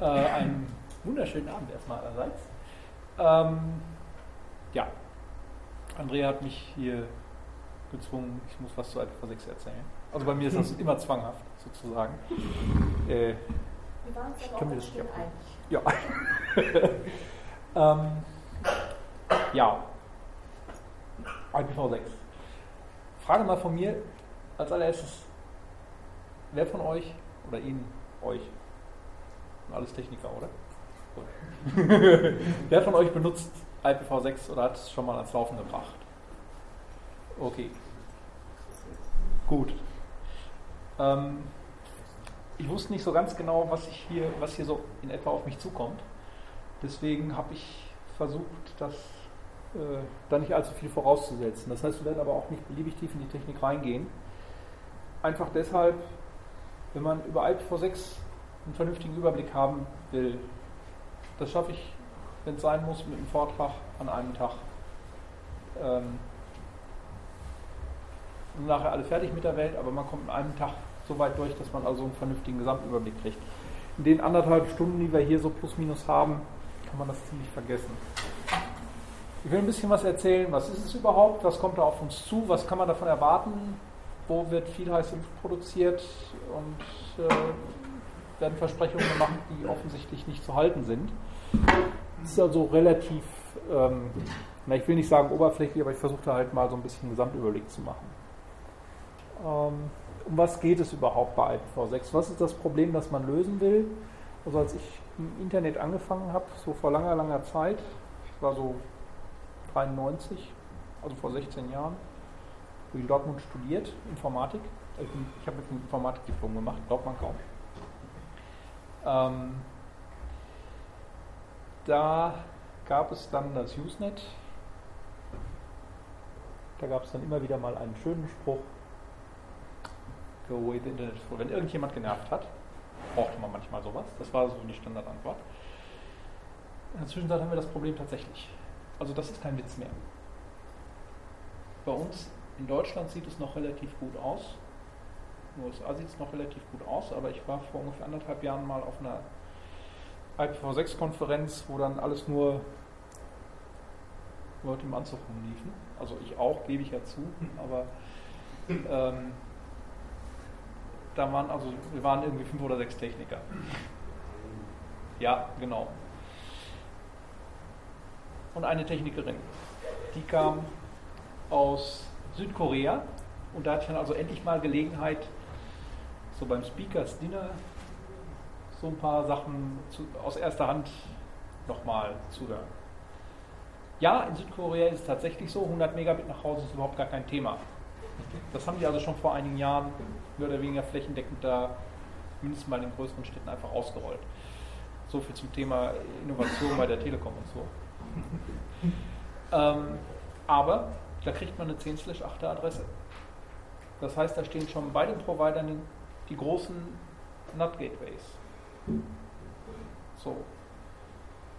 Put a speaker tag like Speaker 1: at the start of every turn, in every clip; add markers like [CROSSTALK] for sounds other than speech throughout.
Speaker 1: Äh, einen wunderschönen Abend erstmal allerseits. Ähm, ja, Andrea hat mich hier gezwungen, ich muss was zu IPv6 erzählen. Also bei mir ist das [LAUGHS] immer zwanghaft, sozusagen.
Speaker 2: Äh, Wir waren uns aber auch das
Speaker 1: einig. Ja. [LAUGHS] ähm, ja, IPv6. Frage mal von mir als allererstes, wer von euch oder Ihnen, euch, alles Techniker, oder? [LAUGHS] wer von euch benutzt IPv6 oder hat es schon mal ans Laufen gebracht? Okay. Gut. Ähm, ich wusste nicht so ganz genau, was ich hier, was hier so in etwa auf mich zukommt. Deswegen habe ich versucht, das äh, da nicht allzu viel vorauszusetzen. Das heißt, wir werden aber auch nicht beliebig tief in die Technik reingehen. Einfach deshalb, wenn man über IPv6 einen vernünftigen Überblick haben will, das schaffe ich, wenn es sein muss, mit einem Vortrag an einem Tag. Ähm, nachher alle fertig mit der Welt, aber man kommt in einem Tag so weit durch, dass man also einen vernünftigen Gesamtüberblick kriegt. In den anderthalb Stunden, die wir hier so plus minus haben, kann man das ziemlich vergessen. Ich will ein bisschen was erzählen, was ist es überhaupt, was kommt da auf uns zu, was kann man davon erwarten, wo wird viel Luft produziert und äh, werden Versprechungen gemacht, die offensichtlich nicht zu halten sind. Es ist also relativ, ähm, na, ich will nicht sagen oberflächlich, aber ich versuche halt mal so ein bisschen einen Gesamtüberblick zu machen. Ähm, um was geht es überhaupt bei IPv6? Was ist das Problem, das man lösen will? Also als ich im Internet angefangen habe, so vor langer, langer Zeit, ich war so 93, also vor 16 Jahren, habe ich in Dortmund studiert, Informatik. Ich, ich habe jetzt ein Informatikdiplom gemacht, glaubt man kaum. Ähm, da gab es dann das Usenet. Da gab es dann immer wieder mal einen schönen Spruch, Go away the Internet. Wenn irgendjemand genervt hat, brauchte man manchmal sowas. Das war so die Standardantwort. In der Zwischenzeit haben wir das Problem tatsächlich. Also das ist kein Witz mehr. Bei uns in Deutschland sieht es noch relativ gut aus. In den USA sieht es noch relativ gut aus, aber ich war vor ungefähr anderthalb Jahren mal auf einer IPv6-Konferenz, wo dann alles nur Leute im Anzug rumliefen. Also ich auch, gebe ich ja zu, [LAUGHS] aber ähm, da waren also, wir waren irgendwie fünf oder sechs Techniker. Ja, genau und eine Technikerin. Die kam aus Südkorea und da hatte ich dann also endlich mal Gelegenheit, so beim Speakers Dinner so ein paar Sachen zu, aus erster Hand nochmal zu hören. Ja, in Südkorea ist es tatsächlich so, 100 Megabit nach Hause ist überhaupt gar kein Thema. Das haben die also schon vor einigen Jahren mehr oder weniger flächendeckend da, mindestens mal in den größeren Städten, einfach ausgerollt. So viel zum Thema Innovation bei der Telekom und so. ähm, aber da kriegt man eine 10-8 Adresse. Das heißt, da stehen schon bei den Providern die großen NAT-Gateways. So.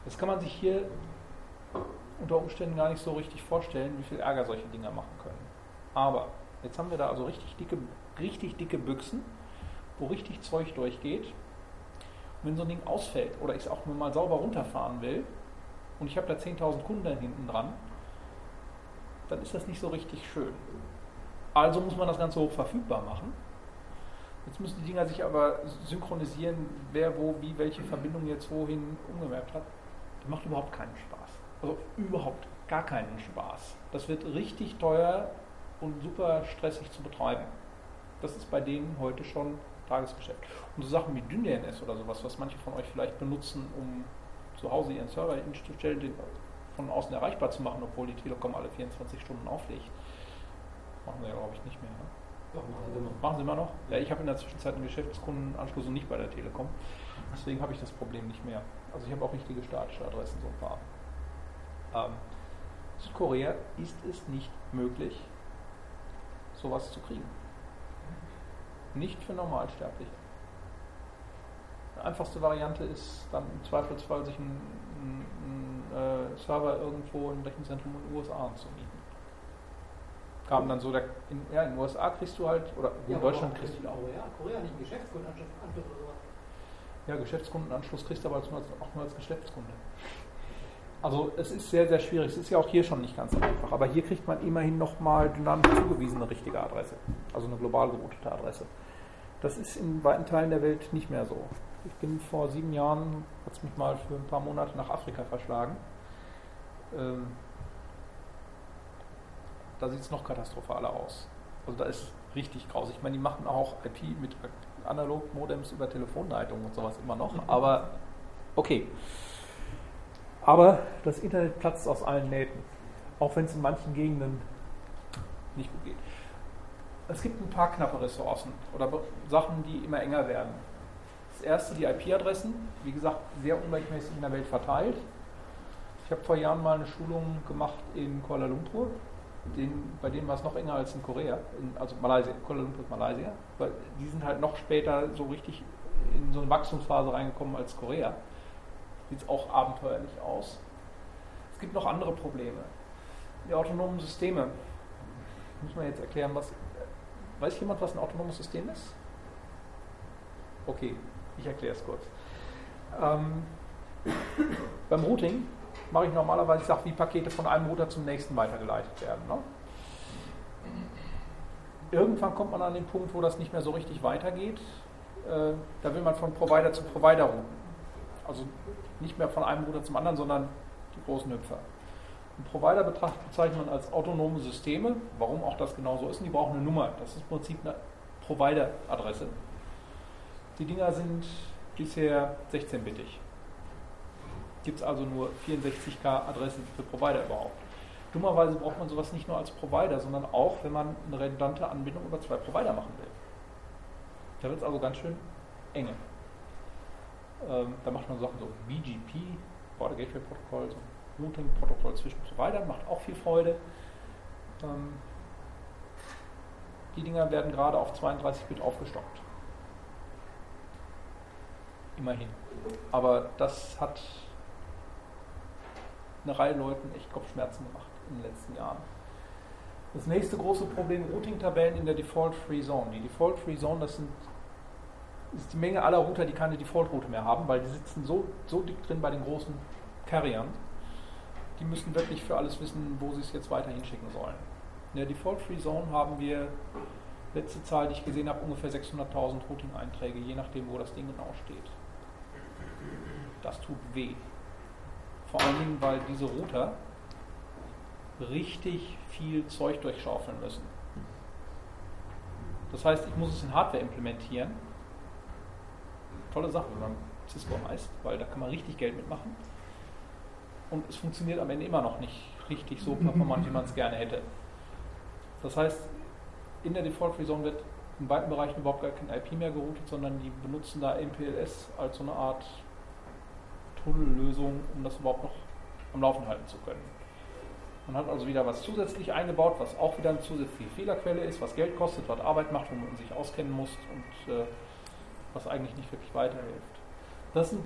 Speaker 1: Das kann man sich hier unter Umständen gar nicht so richtig vorstellen, wie viel Ärger solche Dinger machen können. Aber jetzt haben wir da also richtig dicke, richtig dicke Büchsen, wo richtig Zeug durchgeht. Und wenn so ein Ding ausfällt oder ich es auch nur mal sauber runterfahren will, und ich habe da 10.000 Kunden hinten dran, dann ist das nicht so richtig schön. Also muss man das Ganze hoch verfügbar machen. Jetzt müssen die Dinger sich aber synchronisieren, wer wo, wie, welche Verbindung jetzt wohin umgemerkt hat. Das macht überhaupt keinen Spaß. Also überhaupt gar keinen Spaß. Das wird richtig teuer und super stressig zu betreiben. Das ist bei denen heute schon Tagesgeschäft. Und so Sachen wie DynDNS oder sowas, was manche von euch vielleicht benutzen, um zu Hause ihren Server hinzustellen, den von außen erreichbar zu machen, obwohl die Telekom alle 24 Stunden auflegt. Machen sie ja, glaube ich, nicht mehr. Ne? Machen, sie machen sie immer noch? Ja, ich habe in der Zwischenzeit einen Geschäftskundenanschluss und nicht bei der Telekom. Deswegen habe ich das Problem nicht mehr. Also ich habe auch richtige statische Adressen, so ein paar. Ähm, Südkorea ist es nicht möglich, sowas zu kriegen. Nicht für Normalsterbliche einfachste Variante ist dann im Zweifelsfall sich einen, einen, einen äh, Server irgendwo im Rechenzentrum in den USA anzumieten. Kam dann so, der, in, ja, in den USA kriegst du halt, oder
Speaker 3: ja,
Speaker 1: in Deutschland kriegst du
Speaker 3: auch. Ja, Korea nicht Geschäftskundenanschluss oder sowas.
Speaker 1: Ja, Geschäftskundenanschluss kriegst du aber auch nur als Geschäftskunde. Also es ist sehr, sehr schwierig. Es ist ja auch hier schon nicht ganz einfach. Aber hier kriegt man immerhin nochmal dynamisch zugewiesene richtige Adresse. Also eine global geroutete Adresse. Das ist in weiten Teilen der Welt nicht mehr so. Ich bin vor sieben Jahren, hat es mich mal für ein paar Monate nach Afrika verschlagen. Ähm, da sieht es noch katastrophaler aus. Also da ist richtig grausig. Ich meine, die machen auch IP mit Analog-Modems über Telefonleitungen und sowas immer noch. Aber okay. Aber das Internet platzt aus allen Nähten, auch wenn es in manchen Gegenden nicht gut geht. Es gibt ein paar knappe Ressourcen oder Sachen, die immer enger werden. Das erste, die IP-Adressen, wie gesagt, sehr ungleichmäßig in der Welt verteilt. Ich habe vor Jahren mal eine Schulung gemacht in Kuala Lumpur. Den, bei denen war es noch enger als in Korea, in, also Malaysia, Kuala Lumpur Malaysia, weil die sind halt noch später so richtig in so eine Wachstumsphase reingekommen als Korea sieht auch abenteuerlich aus. Es gibt noch andere Probleme. Die autonomen Systeme. Muss man jetzt erklären, was. Weiß jemand, was ein autonomes System ist? Okay, ich erkläre es kurz. Ähm, beim Routing mache ich normalerweise, ich sage, wie Pakete von einem Router zum nächsten weitergeleitet werden. Ne? Irgendwann kommt man an den Punkt, wo das nicht mehr so richtig weitergeht. Äh, da will man von Provider zu Provider routen. Also nicht mehr von einem Router zum anderen, sondern die großen Hüpfer. Und Provider bezeichnet man als autonome Systeme. Warum auch das genau so ist, die brauchen eine Nummer. Das ist im Prinzip eine Provider-Adresse. Die Dinger sind bisher 16-bittig. Gibt es also nur 64k Adressen für Provider überhaupt. Dummerweise braucht man sowas nicht nur als Provider, sondern auch, wenn man eine redundante Anbindung über zwei Provider machen will. Da wird es also ganz schön enge. Ähm, da macht man Sachen so BGP, Border Gateway Protokoll, so Routing-Protokoll zwischen Providern, macht auch viel Freude. Ähm, die Dinger werden gerade auf 32-Bit aufgestockt. Immerhin. Aber das hat eine Reihe Leuten echt Kopfschmerzen gemacht in den letzten Jahren. Das nächste große Problem, Routing-Tabellen in der Default-Free Zone. Die Default-Free Zone, das sind ist die Menge aller Router, die keine Default-Route mehr haben, weil die sitzen so, so dick drin bei den großen Carriern. Die müssen wirklich für alles wissen, wo sie es jetzt weiter hinschicken sollen. In der Default-Free Zone haben wir, letzte Zahl, die ich gesehen habe, ungefähr 600.000 Routing-Einträge, je nachdem, wo das Ding genau steht. Das tut weh. Vor allen Dingen, weil diese Router richtig viel Zeug durchschaufeln müssen. Das heißt, ich muss es in Hardware implementieren tolle Sache, wenn man Cisco heißt, weil da kann man richtig Geld mitmachen. Und es funktioniert am Ende immer noch nicht richtig so performant, wie man es gerne hätte. Das heißt, in der Default Free Zone wird in weiten Bereichen überhaupt gar kein IP mehr geroutet, sondern die benutzen da MPLS als so eine Art Tunnellösung, um das überhaupt noch am Laufen halten zu können. Man hat also wieder was zusätzlich eingebaut, was auch wieder eine zusätzliche Fehlerquelle ist, was Geld kostet, was Arbeit macht, wo man sich auskennen muss und äh, was eigentlich nicht wirklich weiterhilft. Das sind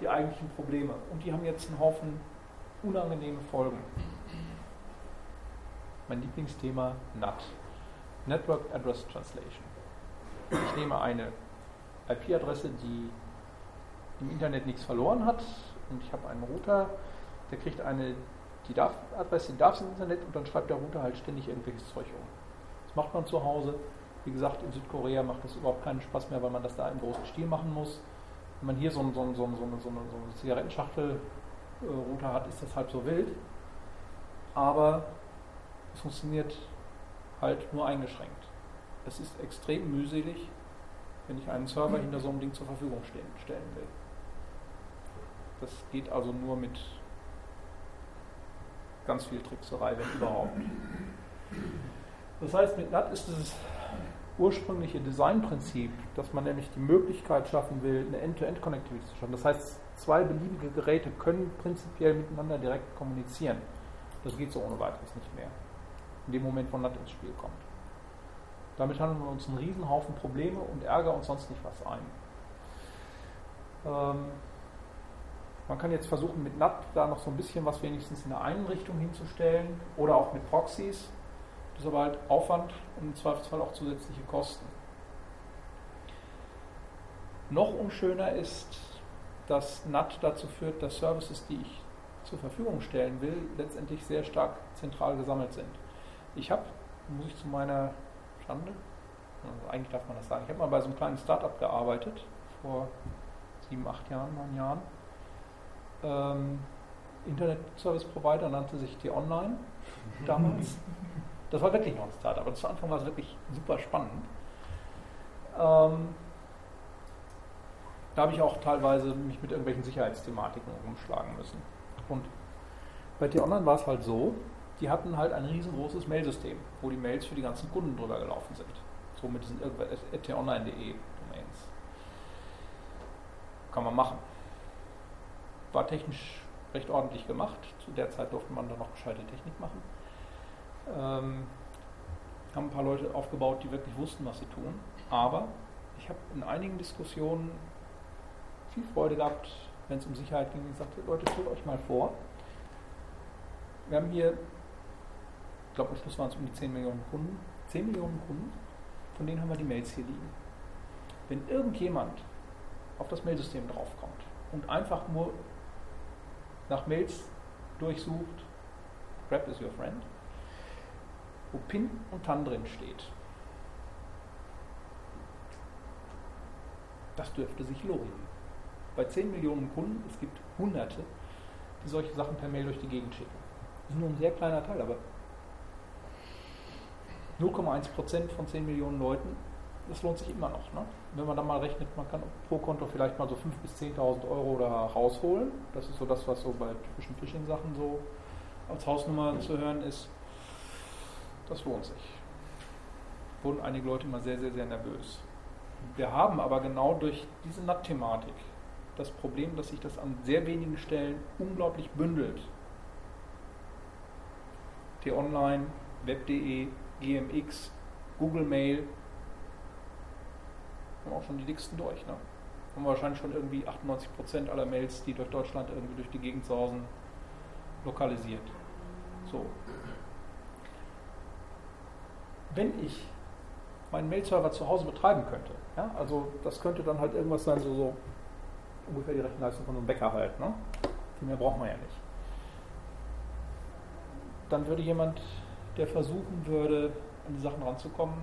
Speaker 1: die eigentlichen Probleme und die haben jetzt einen Haufen unangenehme Folgen. Mein Lieblingsthema NAT, Network Address Translation. Ich nehme eine IP-Adresse, die im Internet nichts verloren hat und ich habe einen Router, der kriegt eine die darf, Adresse, die darf ins Internet und dann schreibt der Router halt ständig irgendwelches Zeug um. Das macht man zu Hause, wie gesagt, in Südkorea macht das überhaupt keinen Spaß mehr, weil man das da im großen Stil machen muss. Wenn man hier so, ein, so, ein, so, eine, so eine, so eine Zigarettenschachtel-Router hat, ist das halb so wild. Aber es funktioniert halt nur eingeschränkt. Es ist extrem mühselig, wenn ich einen Server hinter so einem Ding zur Verfügung stellen will. Das geht also nur mit ganz viel Trickserei, wenn überhaupt. Das heißt, mit NAT ist es ursprüngliche Designprinzip, dass man nämlich die Möglichkeit schaffen will, eine End-to-End-Connectivity zu schaffen. Das heißt, zwei beliebige Geräte können prinzipiell miteinander direkt kommunizieren. Das geht so ohne weiteres nicht mehr. In dem Moment, wo NAT ins Spiel kommt. Damit handeln wir uns einen Riesenhaufen Probleme und Ärger und sonst nicht was ein. Ähm, man kann jetzt versuchen, mit NAT da noch so ein bisschen was wenigstens in der einen Richtung hinzustellen oder auch mit Proxys. Das ist aber halt Aufwand und im Zweifelsfall auch zusätzliche Kosten. Noch unschöner ist, dass NAT dazu führt, dass Services, die ich zur Verfügung stellen will, letztendlich sehr stark zentral gesammelt sind. Ich habe, muss ich zu meiner Schande, also eigentlich darf man das sagen, ich habe mal bei so einem kleinen Startup gearbeitet, vor sieben, acht Jahren, neun Jahren. Ähm, Internet Service Provider nannte sich T-Online [LAUGHS] damals. Das war wirklich noch ein Startup, aber zu Anfang war es wirklich super spannend. Ähm, da habe ich auch teilweise mich mit irgendwelchen Sicherheitsthematiken rumschlagen müssen. Und bei T-Online war es halt so, die hatten halt ein riesengroßes Mailsystem, wo die Mails für die ganzen Kunden drüber gelaufen sind. So mit diesen t-online.de Domains. Kann man machen. War technisch recht ordentlich gemacht. Zu der Zeit durfte man da noch gescheite Technik machen. Ähm, haben ein paar Leute aufgebaut, die wirklich wussten, was sie tun. Aber ich habe in einigen Diskussionen viel Freude gehabt, wenn es um Sicherheit ging. Ich sagte, Leute, stellt euch mal vor, wir haben hier, ich glaube am Schluss waren es um die 10 Millionen Kunden, 10 Millionen Kunden, von denen haben wir die Mails hier liegen. Wenn irgendjemand auf das Mailsystem draufkommt und einfach nur nach Mails durchsucht, Grab is your friend, wo PIN und TAN drin steht, das dürfte sich lohnen. Bei 10 Millionen Kunden, es gibt Hunderte, die solche Sachen per Mail durch die Gegend schicken. Das ist nur ein sehr kleiner Teil, aber 0,1% von 10 Millionen Leuten, das lohnt sich immer noch. Ne? Wenn man dann mal rechnet, man kann pro Konto vielleicht mal so 5.000 bis 10.000 Euro da rausholen. Das ist so das, was so bei typischen Phishing-Sachen so als Hausnummer zu hören ist. Das lohnt sich. Wurden einige Leute immer sehr, sehr, sehr nervös. Wir haben aber genau durch diese NAT-Thematik das Problem, dass sich das an sehr wenigen Stellen unglaublich bündelt. T-Online, Web.de, GMX, Google Mail, haben auch schon die dicksten durch. Ne? Haben wahrscheinlich schon irgendwie 98% aller Mails, die durch Deutschland irgendwie durch die Gegend sausen, lokalisiert. So. Wenn ich meinen Mail-Server zu Hause betreiben könnte, ja, also das könnte dann halt irgendwas sein, so, so ungefähr die Rechenleistung von einem Bäcker halt. Ne? Viel mehr braucht man ja nicht. Dann würde jemand, der versuchen würde, an die Sachen ranzukommen,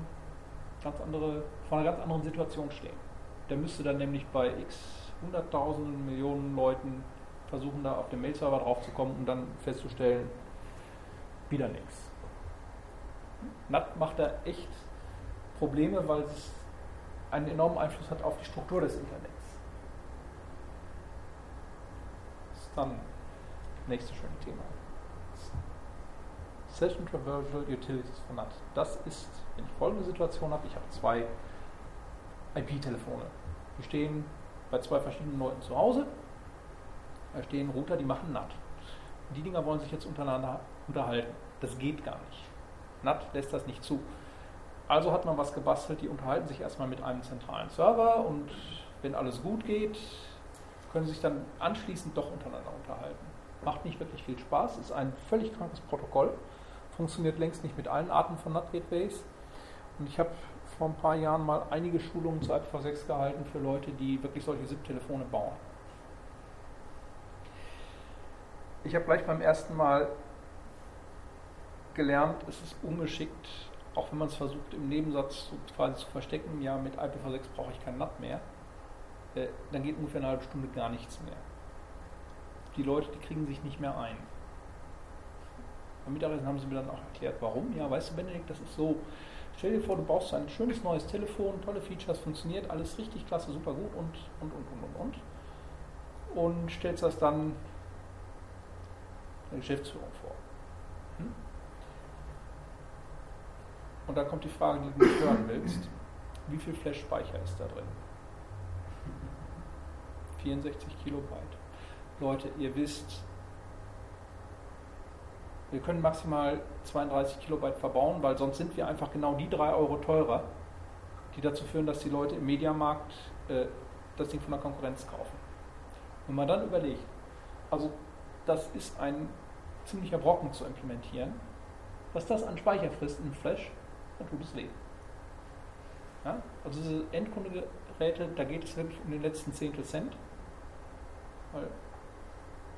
Speaker 1: ganz andere, vor einer ganz anderen Situation stehen. Der müsste dann nämlich bei x hunderttausenden Millionen Leuten versuchen, da auf dem Mail-Server draufzukommen und dann festzustellen, wieder nichts. NAT macht da echt Probleme, weil es einen enormen Einfluss hat auf die Struktur des Internets. dann nächste schöne Thema. Session Traversal Utilities NAT. Das ist, wenn ich folgende Situation habe, ich habe zwei IP-Telefone. Die stehen bei zwei verschiedenen Leuten zu Hause. Da stehen Router, die machen NAT. Die Dinger wollen sich jetzt untereinander unterhalten. Das geht gar nicht. NAT lässt das nicht zu. Also hat man was gebastelt, die unterhalten sich erstmal mit einem zentralen Server und wenn alles gut geht, können sich dann anschließend doch untereinander unterhalten. Macht nicht wirklich viel Spaß, ist ein völlig krankes Protokoll, funktioniert längst nicht mit allen Arten von NAT-Gateways. Und ich habe vor ein paar Jahren mal einige Schulungen zu IPv6 gehalten für Leute, die wirklich solche SIP-Telefone bauen. Ich habe gleich beim ersten Mal gelernt, es ist ungeschickt, auch wenn man es versucht im Nebensatz quasi zu verstecken, ja, mit IPv6 brauche ich kein NAT mehr äh, dann geht ungefähr eine halbe Stunde gar nichts mehr. Die Leute, die kriegen sich nicht mehr ein. Am Mittagessen haben sie mir dann auch erklärt, warum. Ja, weißt du, Benedikt, das ist so. Stell dir vor, du brauchst ein schönes neues Telefon, tolle Features, funktioniert alles richtig klasse, super gut und, und, und, und, und, und. Und stellst das dann der Geschäftsführung vor. Hm? Und dann kommt die Frage, die du nicht hören willst. Wie viel Flash-Speicher ist da drin? [LAUGHS] 64 Kilobyte. Leute, ihr wisst, wir können maximal 32 Kilobyte verbauen, weil sonst sind wir einfach genau die 3 Euro teurer, die dazu führen, dass die Leute im Mediamarkt äh, das Ding von der Konkurrenz kaufen. Wenn man dann überlegt, also das ist ein ziemlicher Brocken zu implementieren, was das an Speicher frisst in Flash, dann tut es weh. Ja? Also diese Endkunde Geräte, da geht es wirklich um den letzten Zehntel Cent. Weil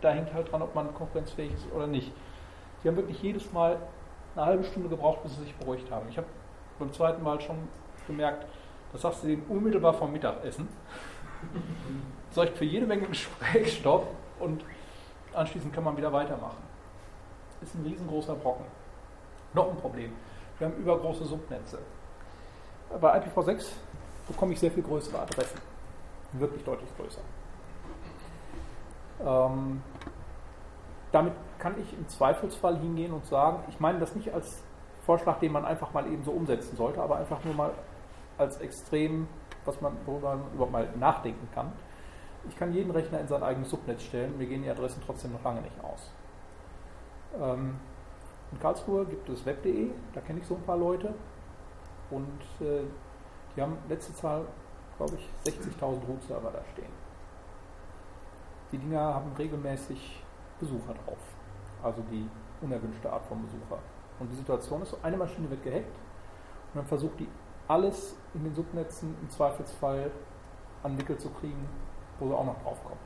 Speaker 1: da hängt halt dran, ob man konkurrenzfähig ist oder nicht. Die haben wirklich jedes Mal eine halbe Stunde gebraucht, bis sie sich beruhigt haben. Ich habe beim zweiten Mal schon gemerkt, das sagst du denen unmittelbar vom Mittagessen. Sorgt für jede Menge [LAUGHS] Gesprächsstoff und anschließend kann man wieder weitermachen. Ist ein riesengroßer Brocken. Noch ein Problem. Wir haben übergroße Subnetze. Bei IPv6 bekomme ich sehr viel größere Adressen. Wirklich deutlich größer. Ähm, damit kann ich im Zweifelsfall hingehen und sagen, ich meine das nicht als Vorschlag, den man einfach mal eben so umsetzen sollte, aber einfach nur mal als extrem, was man, worüber man überhaupt mal nachdenken kann. Ich kann jeden Rechner in sein eigenes Subnetz stellen, mir gehen die Adressen trotzdem noch lange nicht aus. Ähm, in Karlsruhe gibt es web.de, da kenne ich so ein paar Leute und äh, die haben letzte Zahl, glaube ich, 60.000 Root-Server da stehen. Die Dinger haben regelmäßig Besucher drauf, also die unerwünschte Art von Besucher. Und die Situation ist so, eine Maschine wird gehackt und dann versucht die alles in den Subnetzen im Zweifelsfall an Wickel zu kriegen, wo sie auch noch draufkommt.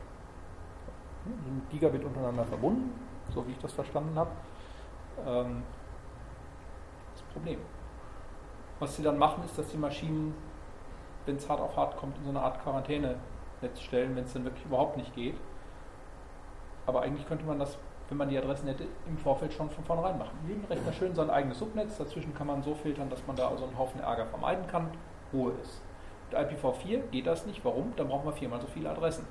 Speaker 1: Die sind Gigabit untereinander verbunden, so wie ich das verstanden habe. Ähm, das Problem. Was sie dann machen, ist, dass die Maschinen, wenn es hart auf hart kommt, in so eine Art Quarantänenetz stellen, wenn es dann wirklich überhaupt nicht geht. Aber eigentlich könnte man das, wenn man die Adressen hätte, im Vorfeld schon von vornherein machen. Jeden Rechner schön sein eigenes Subnetz, dazwischen kann man so filtern, dass man da also einen Haufen Ärger vermeiden kann, Ruhe ist. Mit IPv4 geht das nicht. Warum? Dann brauchen wir viermal so viele Adressen.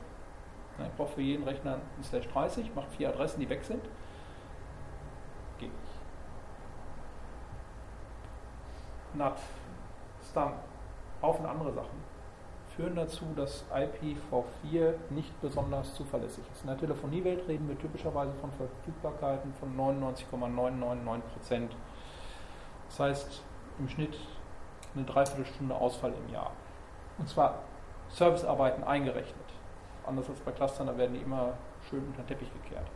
Speaker 1: Ich brauche für jeden Rechner ein Slash 30, mache vier Adressen, die weg sind. Geht nicht. NAT, Stun, Haufen andere Sachen führen dazu, dass IPv4 nicht besonders zuverlässig ist. In der Telefoniewelt reden wir typischerweise von Verfügbarkeiten von 99,999% Das heißt im Schnitt eine Dreiviertelstunde Ausfall im Jahr. Und zwar Servicearbeiten eingerechnet. Anders als bei Clustern, da werden die immer schön unter den Teppich gekehrt.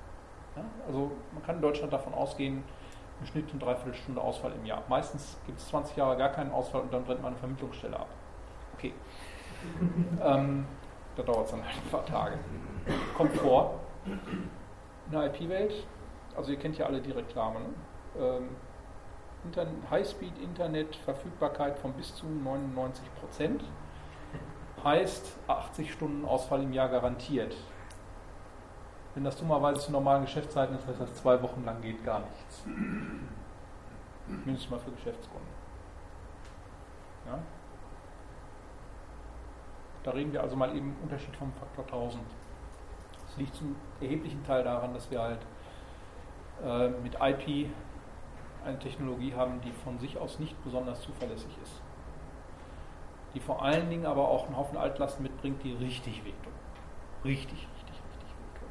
Speaker 1: Ja? Also man kann in Deutschland davon ausgehen, im Schnitt eine Dreiviertelstunde Ausfall im Jahr. Meistens gibt es 20 Jahre gar keinen Ausfall und dann brennt man eine Vermittlungsstelle ab. Okay. Ähm, da dauert es dann halt ein paar Tage. Kommt vor. In der IP-Welt, also ihr kennt ja alle die Reklame, ne? ähm, Highspeed-Internet, Verfügbarkeit von bis zu 99 Prozent, heißt 80 Stunden Ausfall im Jahr garantiert. Wenn das dummerweise zu normalen Geschäftszeiten ist, heißt das zwei Wochen lang geht gar nichts. Mindestens mal für Geschäftskunden. Ja? Da reden wir also mal eben Unterschied vom Faktor 1000. Das liegt zum erheblichen Teil daran, dass wir halt äh, mit IP eine Technologie haben, die von sich aus nicht besonders zuverlässig ist. Die vor allen Dingen aber auch einen Haufen Altlasten mitbringt, die richtig wehtun. Richtig, richtig, richtig wehtun.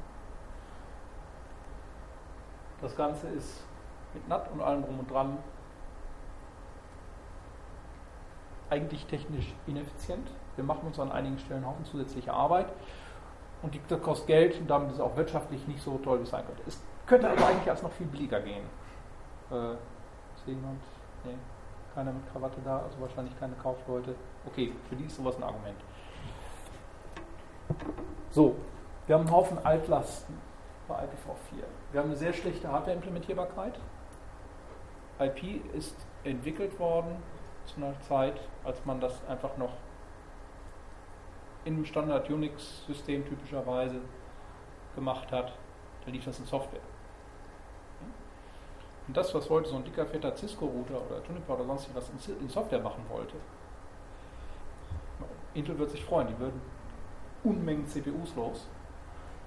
Speaker 1: Das Ganze ist mit NAT und allem drum und dran eigentlich technisch ineffizient. Wir machen uns an einigen Stellen einen Haufen zusätzliche Arbeit und die, das kostet Geld und damit ist es auch wirtschaftlich nicht so toll, wie es sein könnte. Es könnte aber eigentlich als noch viel billiger gehen. Äh, ist jemand? Nee, keiner mit Krawatte da, also wahrscheinlich keine Kaufleute. Okay, für die ist sowas ein Argument. So, wir haben einen Haufen Altlasten bei IPv4. Wir haben eine sehr schlechte Hardware-Implementierbarkeit. IP ist entwickelt worden zu einer Zeit, als man das einfach noch in einem Standard Unix-System typischerweise gemacht hat. Da lief das in Software. Und das, was heute so ein dicker, fetter Cisco-Router oder Juniper oder sonst was in Software machen wollte, Intel wird sich freuen, die würden Unmengen CPUs los.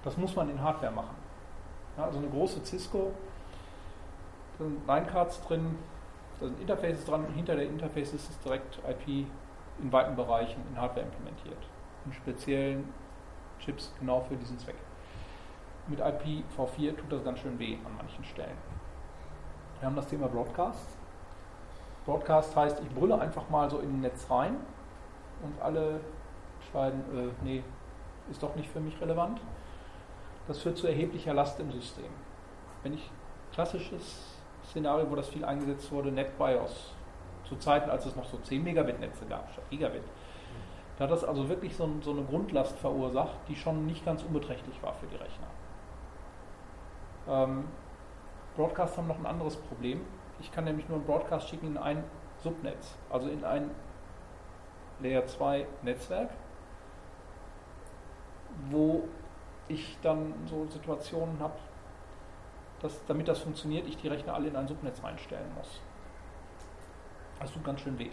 Speaker 1: Das muss man in Hardware machen. Ja, also eine große Cisco, da sind Linecards drin, da sind Interfaces dran und hinter der Interfaces ist direkt IP in weiten Bereichen in Hardware implementiert. Speziellen Chips genau für diesen Zweck. Mit IPv4 tut das ganz schön weh an manchen Stellen. Wir haben das Thema Broadcast. Broadcast heißt, ich brülle einfach mal so in ein Netz rein und alle entscheiden, äh, nee, ist doch nicht für mich relevant. Das führt zu erheblicher Last im System. Wenn ich klassisches Szenario, wo das viel eingesetzt wurde, NetBIOS, zu Zeiten, als es noch so 10 Megabit Netze gab, statt Gigabit, Da hat das also wirklich so, so eine Grundlast verursacht, die schon nicht ganz unbeträchtlich war für die Rechner. Ähm, Broadcast haben noch ein anderes Problem. Ich kann nämlich nur einen Broadcast schicken in ein Subnetz, also in ein Layer 2 Netzwerk, wo ich dann so Situationen habe, dass damit das funktioniert, ich die Rechner alle in ein Subnetz reinstellen muss. Das tut ganz schön weh.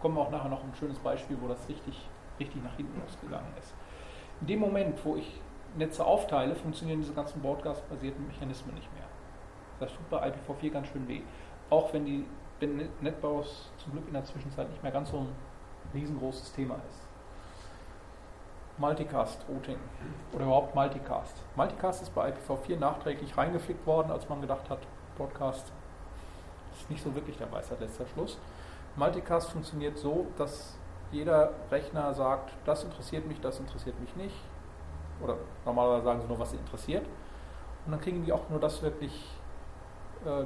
Speaker 1: Kommen wir auch nachher noch ein schönes Beispiel, wo das richtig, richtig nach hinten losgegangen ist. In dem Moment, wo ich Netze aufteile, funktionieren diese ganzen Broadcast-basierten Mechanismen nicht mehr. Das tut bei IPv4 ganz schön weh. Auch wenn die wenn Netbaus zum Glück in der Zwischenzeit nicht mehr ganz so ein riesengroßes Thema ist. Multicast Routing oder überhaupt Multicast. Multicast ist bei IPv4 nachträglich reingeflickt worden, als man gedacht hat, Broadcast ist nicht so wirklich der Weisheit letzter Schluss. Multicast funktioniert so, dass jeder Rechner sagt, das interessiert mich, das interessiert mich nicht. Oder normalerweise sagen sie nur, was sie interessiert. Und dann kriegen die auch nur das wirklich äh,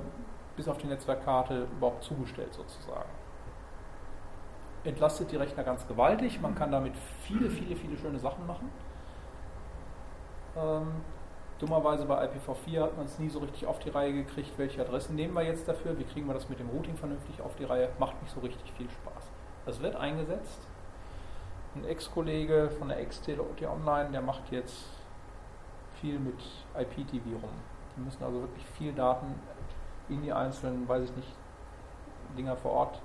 Speaker 1: bis auf die Netzwerkkarte überhaupt zugestellt sozusagen. Entlastet die Rechner ganz gewaltig, man kann damit viele, viele, viele schöne Sachen machen. Ähm, dummerweise bei IPv4 hat man es nie so richtig auf die Reihe gekriegt, welche Adressen nehmen wir jetzt dafür, wie kriegen wir das mit dem Routing vernünftig auf die Reihe, macht nicht so richtig viel Spaß. Das wird eingesetzt. Ein Ex-Kollege von der Ex-TLOT Online, der macht jetzt viel mit IPTV rum. Die müssen also wirklich viel Daten in die einzelnen, weiß ich nicht, Dinger vor Ort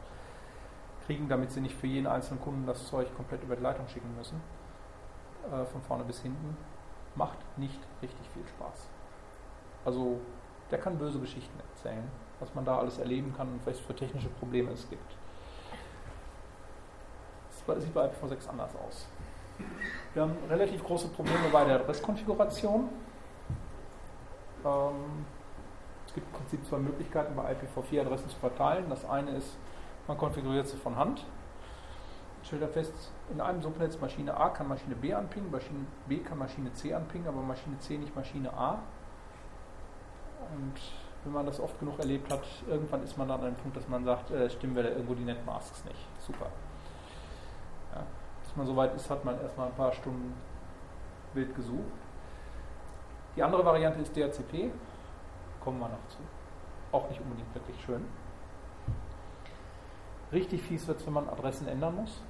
Speaker 1: kriegen, damit sie nicht für jeden einzelnen Kunden das Zeug komplett über die Leitung schicken müssen. Äh, von vorne bis hinten. Macht nicht richtig viel Spaß. Also, der kann böse Geschichten erzählen, was man da alles erleben kann und was für technische Probleme es gibt. Das sieht bei IPv6 anders aus. Wir haben relativ große Probleme bei der Adresskonfiguration. Ähm, es gibt im Prinzip zwei Möglichkeiten, bei IPv4-Adressen zu verteilen. Das eine ist, man konfiguriert sie von Hand. Stellt er fest, in einem Subnetz Maschine A kann Maschine B anpingen, Maschine B kann Maschine C anpingen, aber Maschine C nicht Maschine A. Und wenn man das oft genug erlebt hat, irgendwann ist man dann an einem Punkt, dass man sagt, äh, stimmen wir da irgendwo die Netmasks nicht. Super. Ja. Bis man soweit ist, hat man erstmal ein paar Stunden wild gesucht. Die andere Variante ist DHCP kommen wir noch zu. Auch nicht unbedingt wirklich schön. Richtig fies wird es, wenn man Adressen ändern muss.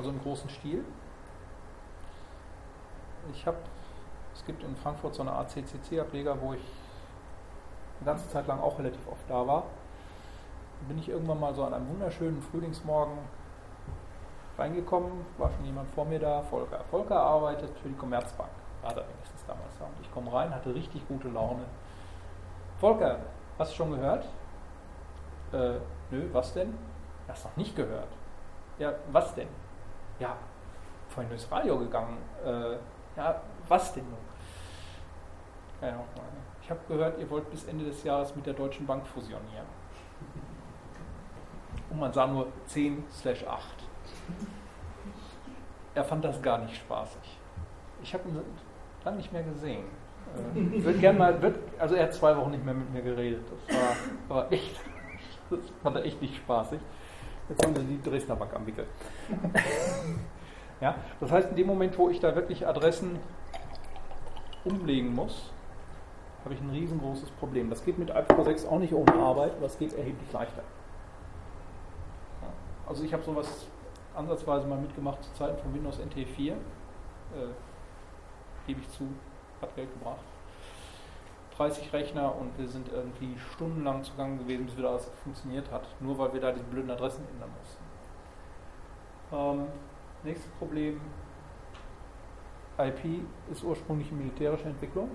Speaker 1: Also im großen Stil. Ich habe, es gibt in Frankfurt so eine Art CCC-Ableger, wo ich eine ganze Zeit lang auch relativ oft da war. Bin ich irgendwann mal so an einem wunderschönen Frühlingsmorgen reingekommen, war schon jemand vor mir da, Volker. Volker arbeitet für die Commerzbank, war da wenigstens damals da. Und ich komme rein, hatte richtig gute Laune, Volker, hast du schon gehört? Äh, nö, was denn? Hast noch nicht gehört. Ja, was denn? Ja, vorhin durchs Radio gegangen. Äh, ja, was denn nun? Ja, nochmal. Ich habe gehört, ihr wollt bis Ende des Jahres mit der Deutschen Bank fusionieren. Und man sah nur 10 slash 8. Er fand das gar nicht spaßig. Ich habe ihn lange nicht mehr gesehen. Äh, wird gern mal, wird, also er hat zwei Wochen nicht mehr mit mir geredet. Das war, war echt, [LAUGHS] das fand er echt nicht spaßig. Jetzt haben sie die Dresdner Bank am Wickel. [LAUGHS] ja, das heißt, in dem Moment, wo ich da wirklich Adressen umlegen muss, habe ich ein riesengroßes Problem. Das geht mit IPv6 auch nicht ohne Arbeit, aber es geht erheblich leichter. Ja, also ich habe sowas ansatzweise mal mitgemacht zu Zeiten von Windows NT 4. Äh, gebe ich zu, hat Geld gebracht. 30 Rechner und wir sind irgendwie stundenlang zugange gewesen, bis wieder alles funktioniert hat, nur weil wir da diese blöden Adressen ändern mussten. Ähm, nächstes Problem, IP ist ursprünglich militärische Entwicklung,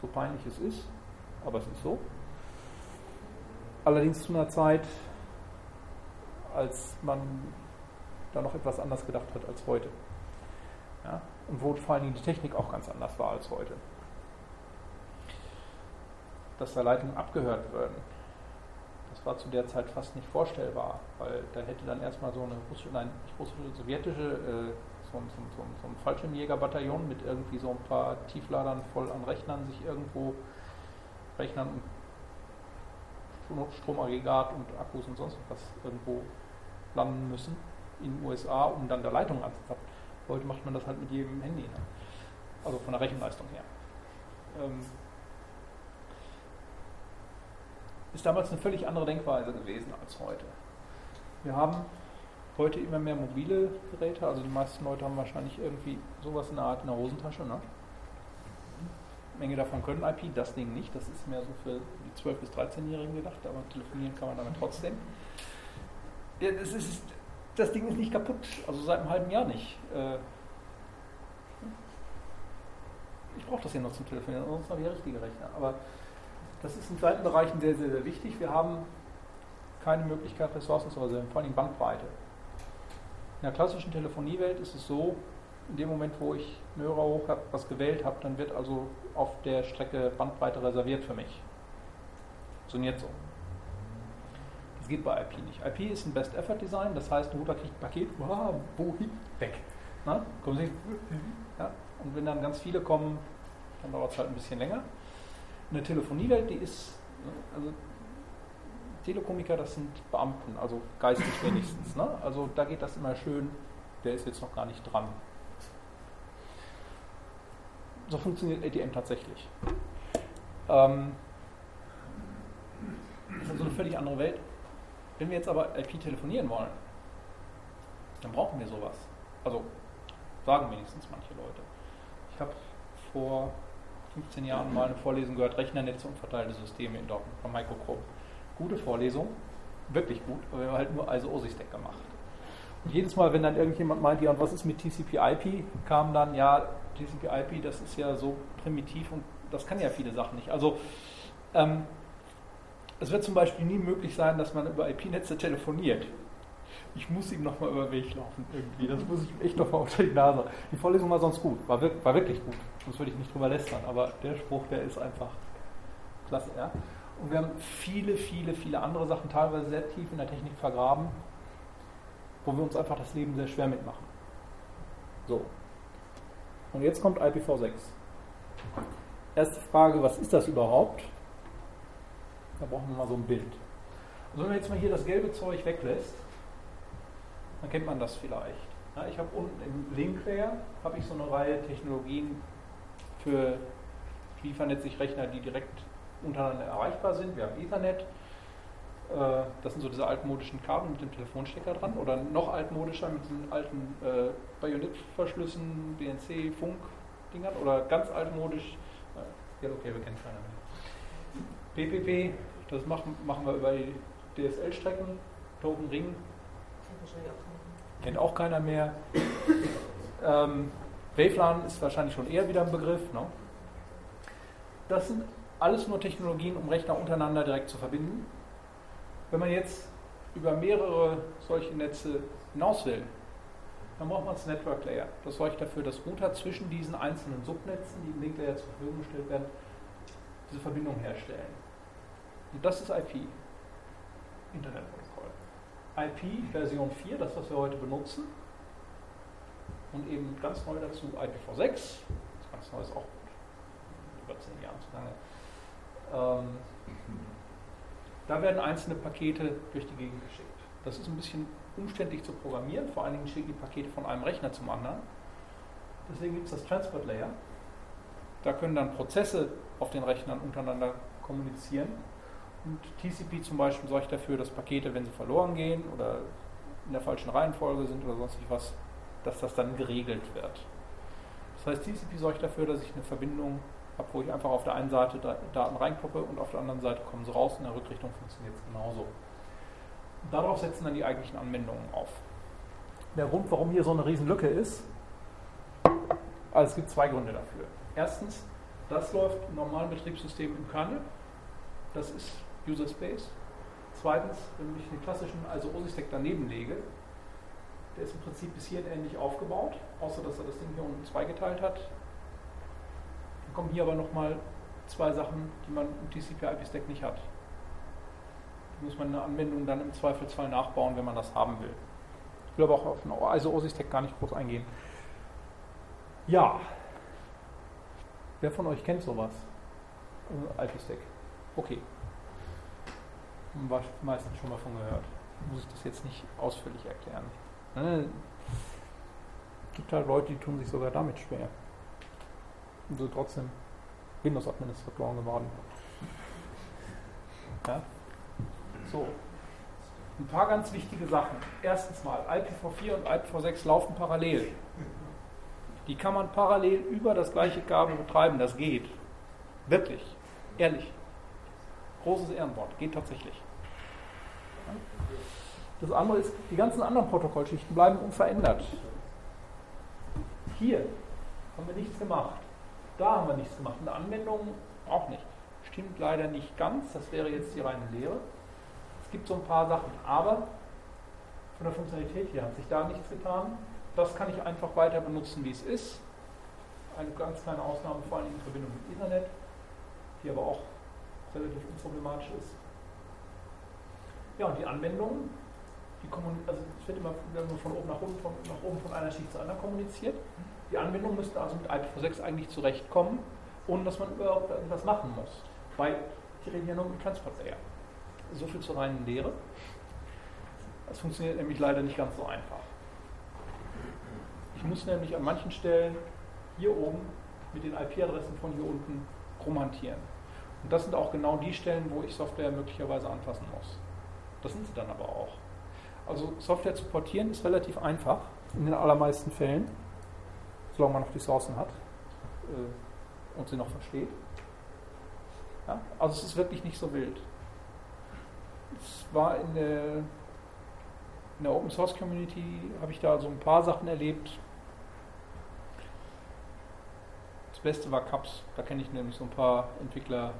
Speaker 1: so peinlich es ist, aber es ist so. Allerdings zu einer Zeit, als man da noch etwas anders gedacht hat als heute. Ja? Und wo vor allen Dingen die Technik auch ganz anders war als heute. Dass da Leitungen abgehört würden, das war zu der Zeit fast nicht vorstellbar, weil da hätte dann erstmal so eine russische, nein, nicht russische, sowjetische, äh, so, so, so, so ein Fallschirmjägerbataillon mit irgendwie so ein paar Tiefladern voll an Rechnern sich irgendwo Rechnern und Stromaggregat und Akkus und sonst was irgendwo landen müssen. in den USA, um dann der Leitung anzuzapfen. Heute macht man das halt mit jedem Handy. Ne? Also von der Rechenleistung her. Ähm, ist damals eine völlig andere Denkweise gewesen als heute. Wir haben heute immer mehr mobile Geräte, also die meisten Leute haben wahrscheinlich irgendwie sowas in der Art in der Hosentasche. Ne? Menge davon können IP, das Ding nicht, das ist mehr so für die 12- bis 13-Jährigen gedacht, aber telefonieren kann man damit trotzdem. Ja, das, ist, das Ding ist nicht kaputt, also seit einem halben Jahr nicht. Äh, ich brauche das ja noch zum Telefonieren, sonst habe ich ja richtige Rechner. Aber das ist in beiden Bereichen sehr, sehr, sehr wichtig. Wir haben keine Möglichkeit, Ressourcen zu reservieren, vor allem Bandbreite. In der klassischen Telefoniewelt ist es so, in dem Moment, wo ich einen Hörer hoch habe, was gewählt habe, dann wird also auf der Strecke Bandbreite reserviert für mich. Funktioniert so. Das geht bei IP nicht. IP ist ein Best-Effort-Design, das heißt, ein Router kriegt ein Paket, wow, wohin? Weg. Na? Kommen Sie? Ja? Und wenn dann ganz viele kommen, dann dauert es halt ein bisschen länger. Eine Telefoniewelt, die ist, also Telekomiker, das sind Beamten, also geistig wenigstens. Ne? Also da geht das immer schön, der ist jetzt noch gar nicht dran. So funktioniert ATM tatsächlich. Ähm, das ist also eine völlig andere Welt. Wenn wir jetzt aber IP telefonieren wollen, dann brauchen wir sowas. Also sagen wenigstens manche Leute. Ich habe vor 15 Jahren mal eine Vorlesung gehört, Rechnernetze und verteilte Systeme in Dortmund von Heiko Krupp. Gute Vorlesung, wirklich gut, aber wir haben halt nur ISO OSI-Stack gemacht. Und jedes Mal, wenn dann irgendjemand meint, ja, und was ist mit TCP/IP, kam dann, ja, TCP/IP, das ist ja so primitiv und das kann ja viele Sachen nicht. Also ähm, es wird zum Beispiel nie möglich sein, dass man über IP-Netze telefoniert. Ich muss ihm nochmal über den Weg laufen irgendwie. Das muss ich echt nochmal unter die Nase. Die Vorlesung war sonst gut, war wirklich gut. Sonst würde ich nicht drüber lästern. Aber der Spruch, der ist einfach klasse. Ja? Und wir haben viele, viele, viele andere Sachen, teilweise sehr tief in der Technik vergraben, wo wir uns einfach das Leben sehr schwer mitmachen. So. Und jetzt kommt IPv6. Erste Frage, was ist das überhaupt? Da brauchen wir mal so ein Bild. Also wenn man jetzt mal hier das gelbe Zeug weglässt, dann kennt man das vielleicht. Ja, ich habe unten im ich so eine Reihe Technologien für liefernetzig Rechner, die direkt untereinander erreichbar sind. Wir haben Ethernet, äh, das sind so diese altmodischen Kabel mit dem Telefonstecker dran oder noch altmodischer mit diesen alten äh, Bajonetverschlüssen, BNC, Funk-Dingern oder ganz altmodisch, äh, Yellow Cable kennt keiner mehr. PPP, das machen, machen wir über die DSL-Strecken, Token Ring. Kennt auch keiner mehr. Ähm, Wavelan ist wahrscheinlich schon eher wieder ein Begriff. Ne? Das sind alles nur Technologien, um Rechner untereinander direkt zu verbinden. Wenn man jetzt über mehrere solche Netze hinaus will, dann braucht man das Network Layer. Das sorgt dafür, dass Router zwischen diesen einzelnen Subnetzen, die im Link Layer zur Verfügung gestellt werden, diese Verbindung herstellen. Und das ist IP, Internetprotokoll. IP Version 4, das was wir heute benutzen. Und eben ganz neu dazu IPv6, das ganz neu ist auch über zehn Jahre zu lange. Ähm, da werden einzelne Pakete durch die Gegend geschickt. Das ist ein bisschen umständlich zu programmieren, vor allen Dingen schicken die Pakete von einem Rechner zum anderen. Deswegen gibt es das Transport Layer. Da können dann Prozesse auf den Rechnern untereinander kommunizieren und TCP zum Beispiel sorgt dafür, dass Pakete, wenn sie verloren gehen oder in der falschen Reihenfolge sind oder sonst was, dass das dann geregelt wird. Das heißt, TCP sorgt dafür, dass ich eine Verbindung habe, wo ich einfach auf der einen Seite Daten reinkloppe und auf der anderen Seite kommen sie raus. In der Rückrichtung funktioniert es genauso. Darauf setzen dann die eigentlichen Anwendungen auf. Der Grund, warum hier so eine Riesenlücke ist, also es gibt zwei Gründe dafür. Erstens, das läuft im normalen Betriebssystem im Kernel. Das ist User Space. Zweitens, wenn ich den klassischen, also OSI-Stack daneben lege, der ist im Prinzip bis hierhin ähnlich aufgebaut, außer dass er das Ding hier unten zweigeteilt hat. Dann kommen hier aber nochmal zwei Sachen, die man im TCP-IP-Stack nicht hat. Die muss man in der Anwendung dann im Zweifelsfall nachbauen, wenn man das haben will. Ich will aber auch auf den ISO OSI-Stack gar nicht groß eingehen. Ja. Wer von euch kennt sowas? IP-Stack. Okay meistens schon mal von gehört. Muss ich das jetzt nicht ausführlich erklären. Ne? Es gibt halt Leute, die tun sich sogar damit schwer. Und so trotzdem Windows-Administratoren geworden. Ja? So. Ein paar ganz wichtige Sachen. Erstens mal, IPv4 und IPv6 laufen parallel. Die kann man parallel über das gleiche Kabel betreiben, das geht. Wirklich. Ehrlich. Großes Ehrenwort, geht tatsächlich. Das andere ist, die ganzen anderen Protokollschichten bleiben unverändert. Hier haben wir nichts gemacht. Da haben wir nichts gemacht. In der Anwendung auch nicht. Stimmt leider nicht ganz. Das wäre jetzt die reine Lehre. Es gibt so ein paar Sachen, aber von der Funktionalität hier hat sich da nichts getan. Das kann ich einfach weiter benutzen, wie es ist. Eine ganz kleine Ausnahme, vor allem in Verbindung mit Ethernet, die aber auch relativ unproblematisch ist. Ja, und die Anwendungen, die also es wird immer von oben nach unten, von, nach oben von einer Schicht zu einer kommuniziert. Die Anwendungen müssten also mit IPv6 eigentlich zurechtkommen, ohne dass man überhaupt etwas machen muss. Weil die reden ja nur mit Transport Layer. So viel zur reinen Lehre. Das funktioniert nämlich leider nicht ganz so einfach. Ich muss nämlich an manchen Stellen hier oben mit den IP-Adressen von hier unten rumhantieren. Und das sind auch genau die Stellen, wo ich Software möglicherweise anfassen muss. Das sind sie dann aber auch. Also Software zu portieren ist relativ einfach in den allermeisten Fällen, solange man noch die Sourcen hat äh, und sie noch versteht. Ja? Also es ist wirklich nicht so wild. Es war in der, in der Open Source Community, habe ich da so ein paar Sachen erlebt. Das Beste war Cups. Da kenne ich nämlich so ein paar Entwickler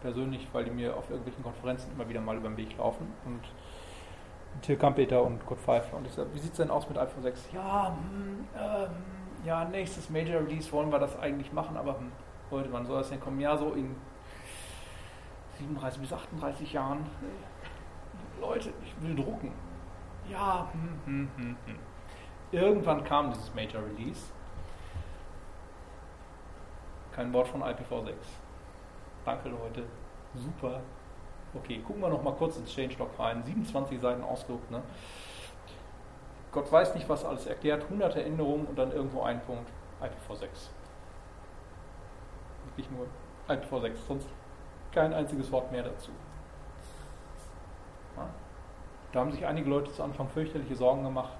Speaker 1: persönlich, weil die mir auf irgendwelchen Konferenzen immer wieder mal über den Weg laufen. Und Till Kampeter und Kurt Pfeiffer. Und ich sage, wie sieht es denn aus mit iPhone 6? Ja, hm, ähm, ja, nächstes Major Release wollen wir das eigentlich machen, aber hm, heute, wann soll das denn kommen? Ja, so in 37 bis 38 Jahren. Leute, ich will drucken. Ja, hm, hm, hm, hm. Irgendwann kam dieses Major Release. Kein Wort von IPv6. Danke Leute. Super. Okay, gucken wir noch mal kurz ins Changelog rein. 27 Seiten ausgedruckt. Ne? Gott weiß nicht, was alles erklärt. Hunderte Änderungen und dann irgendwo ein Punkt. IPv6. Wirklich nur IPv6. Sonst kein einziges Wort mehr dazu. Ja? Da haben sich einige Leute zu Anfang fürchterliche Sorgen gemacht,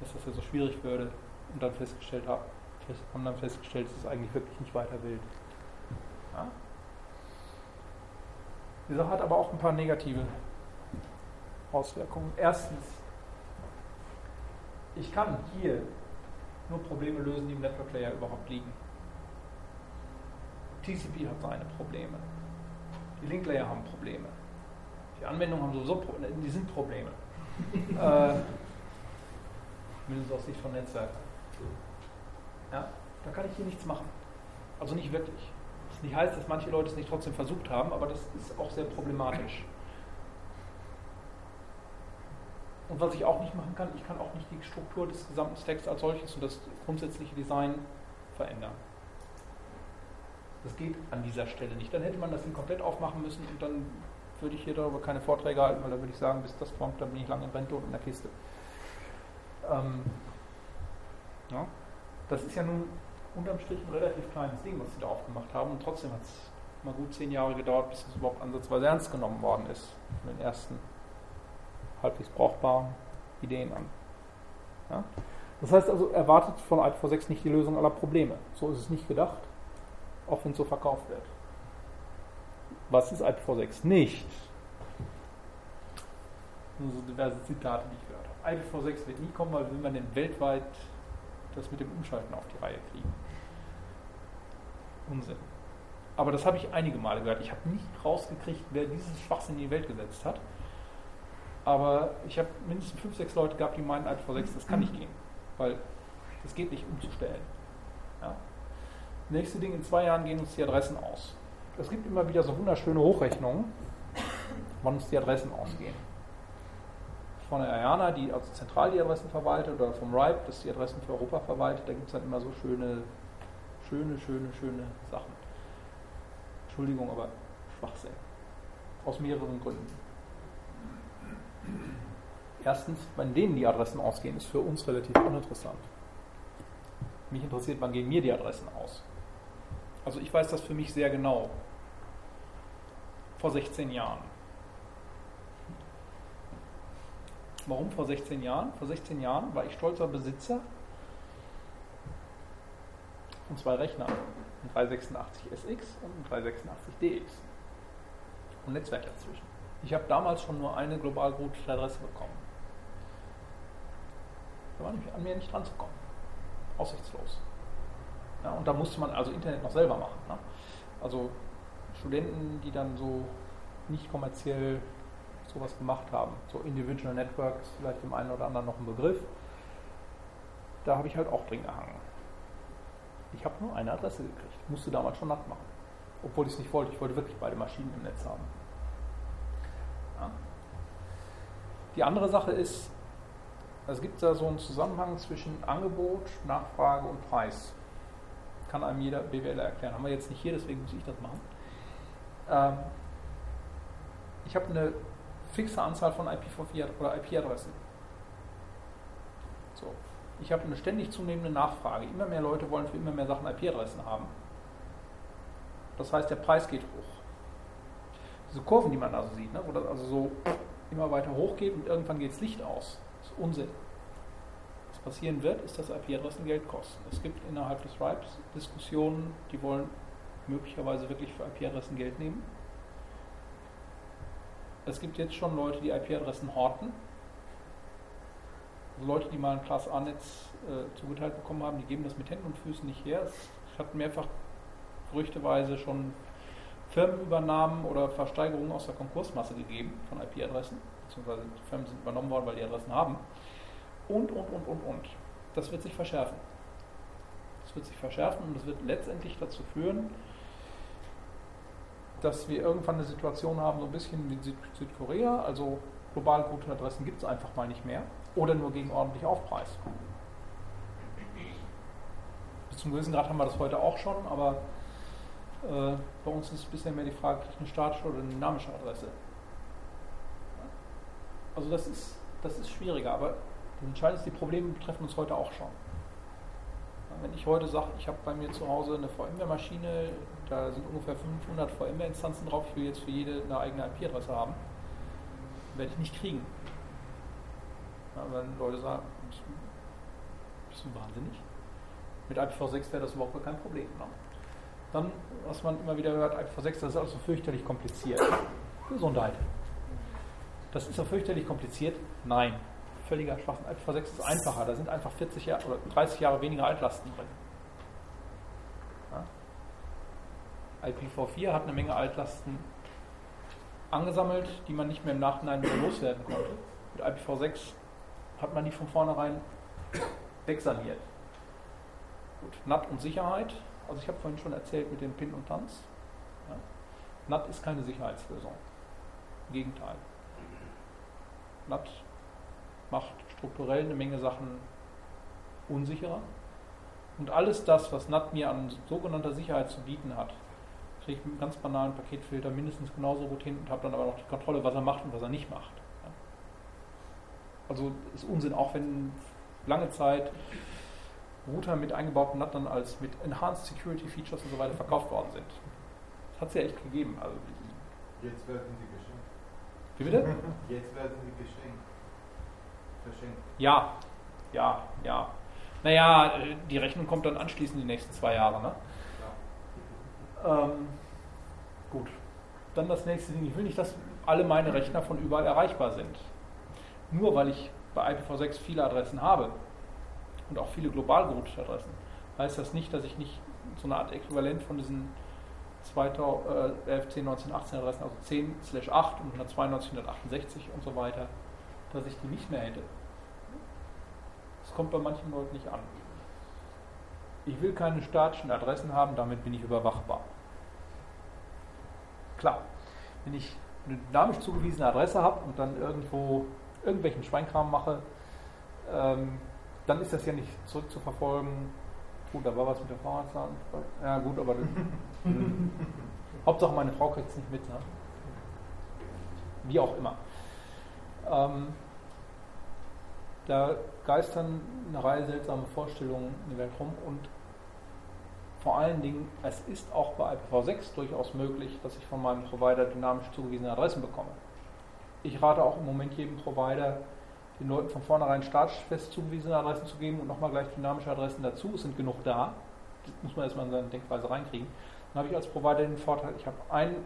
Speaker 1: dass das ja so schwierig würde und dann festgestellt haben, haben dann festgestellt, dass es eigentlich wirklich nicht weiter wild. Ja? Die Sache hat aber auch ein paar negative Auswirkungen. Erstens, ich kann hier nur Probleme lösen, die im Network Layer überhaupt liegen. TCP hat seine Probleme. Die Link Layer haben Probleme. Die Anwendungen haben sowieso Probleme, die sind Probleme. [LAUGHS] äh, mindestens aus Sicht von Netzwerken. Ja, da kann ich hier nichts machen. Also nicht wirklich. Das nicht heißt, dass manche Leute es nicht trotzdem versucht haben, aber das ist auch sehr problematisch. Und was ich auch nicht machen kann, ich kann auch nicht die Struktur des gesamten Stacks als solches und das grundsätzliche Design verändern. Das geht an dieser Stelle nicht. Dann hätte man das komplett aufmachen müssen und dann würde ich hier darüber keine Vorträge halten, weil da würde ich sagen, bis das kommt, dann bin ich lange in Rente und in der Kiste. Ähm, ja. Das ist ja nun unterm Strich ein relativ kleines Ding, was sie da aufgemacht haben und trotzdem hat es mal gut zehn Jahre gedauert, bis es überhaupt ansatzweise ernst genommen worden ist von den ersten halbwegs brauchbaren Ideen an. Ja? Das heißt also, erwartet von IPv6 nicht die Lösung aller Probleme. So ist es nicht gedacht auch wenn es so verkauft wird. Was ist IPv6 nicht? Nur so diverse Zitate, die ich gehört habe. IPv6 wird nie kommen, weil will man denn weltweit das mit dem Umschalten auf die Reihe kriegen. Unsinn. Aber das habe ich einige Male gehört. Ich habe nicht rausgekriegt, wer dieses Schwachsinn in die Welt gesetzt hat. Aber ich habe mindestens fünf, sechs Leute gehabt, die meinen, IPv6, das kann nicht gehen. Weil das geht nicht umzustellen. Ja? Nächste Ding, in zwei Jahren gehen uns die Adressen aus. Es gibt immer wieder so wunderschöne Hochrechnungen, wann uns die Adressen ausgehen. Von der Ayana, die also zentral die Adressen verwaltet, oder vom RIPE, das die Adressen für Europa verwaltet, da gibt es dann immer so schöne, schöne, schöne, schöne Sachen. Entschuldigung, aber Schwachsinn. Aus mehreren Gründen. Erstens, wenn denen die Adressen ausgehen, ist für uns relativ uninteressant. Mich interessiert, wann gehen mir die Adressen aus. Also ich weiß das für mich sehr genau. Vor 16 Jahren. Warum vor 16 Jahren? Vor 16 Jahren war ich stolzer Besitzer von zwei Rechnern. Ein 386SX und ein 386DX. Und Netzwerk dazwischen. Ich habe damals schon nur eine global gute Adresse bekommen. Da war nämlich an mir nicht dran zu kommen. Aussichtslos. Ja, und da musste man also Internet noch selber machen. Ne? Also Studenten, die dann so nicht kommerziell sowas gemacht haben, so Individual Networks, vielleicht dem einen oder anderen noch ein Begriff, da habe ich halt auch drin gehangen. Ich habe nur eine Adresse gekriegt, musste damals schon nacht machen. Obwohl ich es nicht wollte, ich wollte wirklich beide Maschinen im Netz haben. Ja. Die andere Sache ist, es gibt da so einen Zusammenhang zwischen Angebot, Nachfrage und Preis. Kann einem jeder BWLer erklären. Haben wir jetzt nicht hier, deswegen muss ich das machen. Ähm, ich habe eine fixe Anzahl von IPv4 oder IP-Adressen. So. Ich habe eine ständig zunehmende Nachfrage. Immer mehr Leute wollen für immer mehr Sachen IP-Adressen haben. Das heißt, der Preis geht hoch. Diese Kurven, die man also sieht, ne, wo das also so immer weiter hochgeht und irgendwann geht das Licht aus. Das ist Unsinn. Was passieren wird, ist, dass IP-Adressen Geld kosten. Es gibt innerhalb des RIPes Diskussionen, die wollen möglicherweise wirklich für IP-Adressen Geld nehmen. Es gibt jetzt schon Leute, die IP-Adressen horten. Also Leute, die mal ein Class A-Netz äh, zugeteilt bekommen haben, die geben das mit Händen und Füßen nicht her. Es hat mehrfach gerüchteweise schon Firmenübernahmen oder Versteigerungen aus der Konkursmasse gegeben von IP-Adressen, beziehungsweise die Firmen sind übernommen worden, weil die Adressen haben. Und, und, und, und, und. Das wird sich verschärfen. Das wird sich verschärfen und das wird letztendlich dazu führen, dass wir irgendwann eine Situation haben, so ein bisschen wie Süd Südkorea, also global gute Adressen gibt es einfach mal nicht mehr oder nur gegen ordentlich Aufpreis. Bis zum gewissen Grad haben wir das heute auch schon, aber äh, bei uns ist bisher mehr die Frage, kriege ich eine statische oder eine dynamische Adresse? Also das ist, das ist schwieriger, aber das Entscheidende ist, die Probleme betreffen uns heute auch schon. Wenn ich heute sage, ich habe bei mir zu Hause eine VMware-Maschine, da sind ungefähr 500 VMware-Instanzen drauf, ich will jetzt für jede eine eigene IP-Adresse haben, werde ich nicht kriegen. Ja, wenn Leute sagen, bist du wahnsinnig? Mit IPv6 wäre das überhaupt kein Problem. Ne? Dann, was man immer wieder hört, IPv6, das ist also fürchterlich kompliziert. Gesundheit. Das ist so fürchterlich kompliziert? Nein. Völliger Schwachsinn. IPv6 ist einfacher. Da sind einfach 40 Jahre oder 30 Jahre weniger Altlasten drin. Ja? IPv4 hat eine Menge Altlasten angesammelt, die man nicht mehr im Nachhinein loswerden konnte. Mit IPv6 hat man die von vornherein wegsaniert. Gut, NAT und Sicherheit also ich habe vorhin schon erzählt mit dem Pin und Tanz. Ja. NAT ist keine Sicherheitslösung. Im Gegenteil. NAT macht strukturell eine Menge Sachen unsicherer. Und alles das, was NAT mir an sogenannter Sicherheit zu bieten hat, kriege ich mit einem ganz banalen Paketfilter mindestens genauso gut hin und habe dann aber noch die Kontrolle, was er macht und was er nicht macht. Also ist Unsinn, auch wenn lange Zeit Router mit eingebauten NAT als mit Enhanced Security Features und so weiter verkauft worden sind. Das hat es ja echt gegeben. Also,
Speaker 3: Jetzt werden die geschenkt.
Speaker 1: Wie bitte? [LAUGHS]
Speaker 3: Jetzt werden die geschenkt. Verschenkt.
Speaker 1: Ja, ja, ja. Naja, die Rechnung kommt dann anschließend die nächsten zwei Jahre. Ne? Ja. Ähm, gut. Dann das nächste Ding. Ich will nicht, dass alle meine Rechner von überall erreichbar sind. Nur weil ich bei IPv6 viele Adressen habe, und auch viele global geroutete Adressen, heißt das nicht, dass ich nicht so eine Art Äquivalent von diesen 2011, 10, 19, 18 Adressen, also 10 slash 8 und 192, 168 und so weiter, dass ich die nicht mehr hätte. Das kommt bei manchen Leuten nicht an. Ich will keine statischen Adressen haben, damit bin ich überwachbar. Klar, wenn ich eine dynamisch zugewiesene Adresse habe und dann irgendwo irgendwelchen Schweinkram mache, ähm, dann ist das ja nicht zurückzuverfolgen. Gut, da war was mit der Fahrradzahl. Ja, gut, aber das, [LAUGHS] Hauptsache meine Frau kriegt es nicht mit. Ne? Wie auch immer. Ähm, da geistern eine Reihe seltsamer Vorstellungen in der Welt rum und vor allen Dingen, es ist auch bei IPv6 durchaus möglich, dass ich von meinem Provider dynamisch zugewiesene Adressen bekomme. Ich rate auch im Moment jedem Provider, den Leuten von vornherein statisch zugewiesene Adressen zu geben und nochmal gleich dynamische Adressen dazu. Es sind genug da. Das muss man erstmal in seine Denkweise reinkriegen. Dann habe ich als Provider den Vorteil, ich habe ein,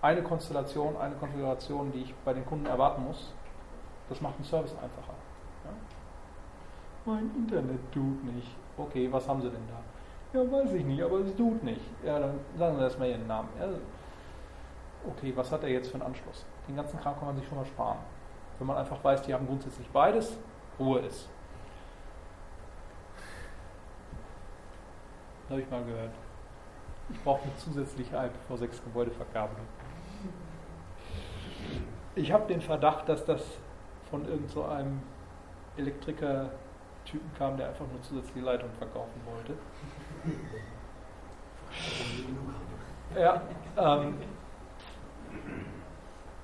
Speaker 1: eine Konstellation, eine Konfiguration, die ich bei den Kunden erwarten muss. Das macht den Service einfacher. Ja? Mein Internet tut nicht. Okay, was haben Sie denn da? Ja, weiß ich nicht, aber es tut nicht. Ja, dann sagen Sie erstmal Ihren Namen. Ja, okay, was hat er jetzt für einen Anschluss? Den ganzen Kram kann man sich schon mal sparen. Wenn man einfach weiß, die haben grundsätzlich beides, Ruhe ist. Habe ich mal gehört. Ich brauche eine zusätzliche IPv6 Gebäudeverkabelung. Ich habe den Verdacht, dass das von irgendeinem so Elektriker-Typen kam, der einfach nur zusätzliche Leitung verkaufen wollte. [LAUGHS] Ja, ähm,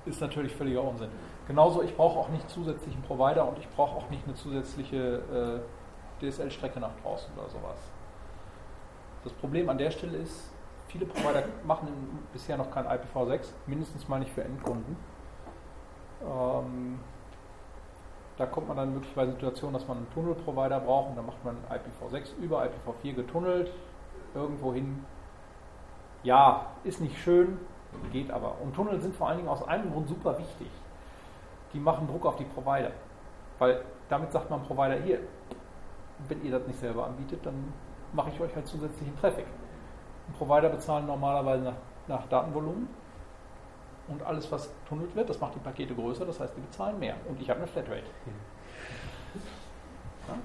Speaker 1: ist natürlich völliger Unsinn. Genauso, ich brauche auch nicht zusätzlichen Provider und ich brauche auch nicht eine zusätzliche äh, DSL-Strecke nach draußen oder sowas. Das Problem an der Stelle ist, viele Provider machen bisher noch kein IPv6, mindestens mal nicht für Endkunden. Ähm, da kommt man dann möglicherweise in die Situation, dass man einen Tunnelprovider braucht und dann macht man IPv6 über IPv4 getunnelt, irgendwo hin. Ja, ist nicht schön, geht aber. Und Tunnel sind vor allen Dingen aus einem Grund super wichtig. Die machen Druck auf die Provider. Weil damit sagt man Provider hier, wenn ihr das nicht selber anbietet, dann mache ich euch halt zusätzlichen Traffic. Und Provider bezahlen normalerweise nach, nach Datenvolumen und alles, was tunnelt wird, das macht die Pakete größer, das heißt, die bezahlen mehr. Und ich habe eine Flatrate. Ja?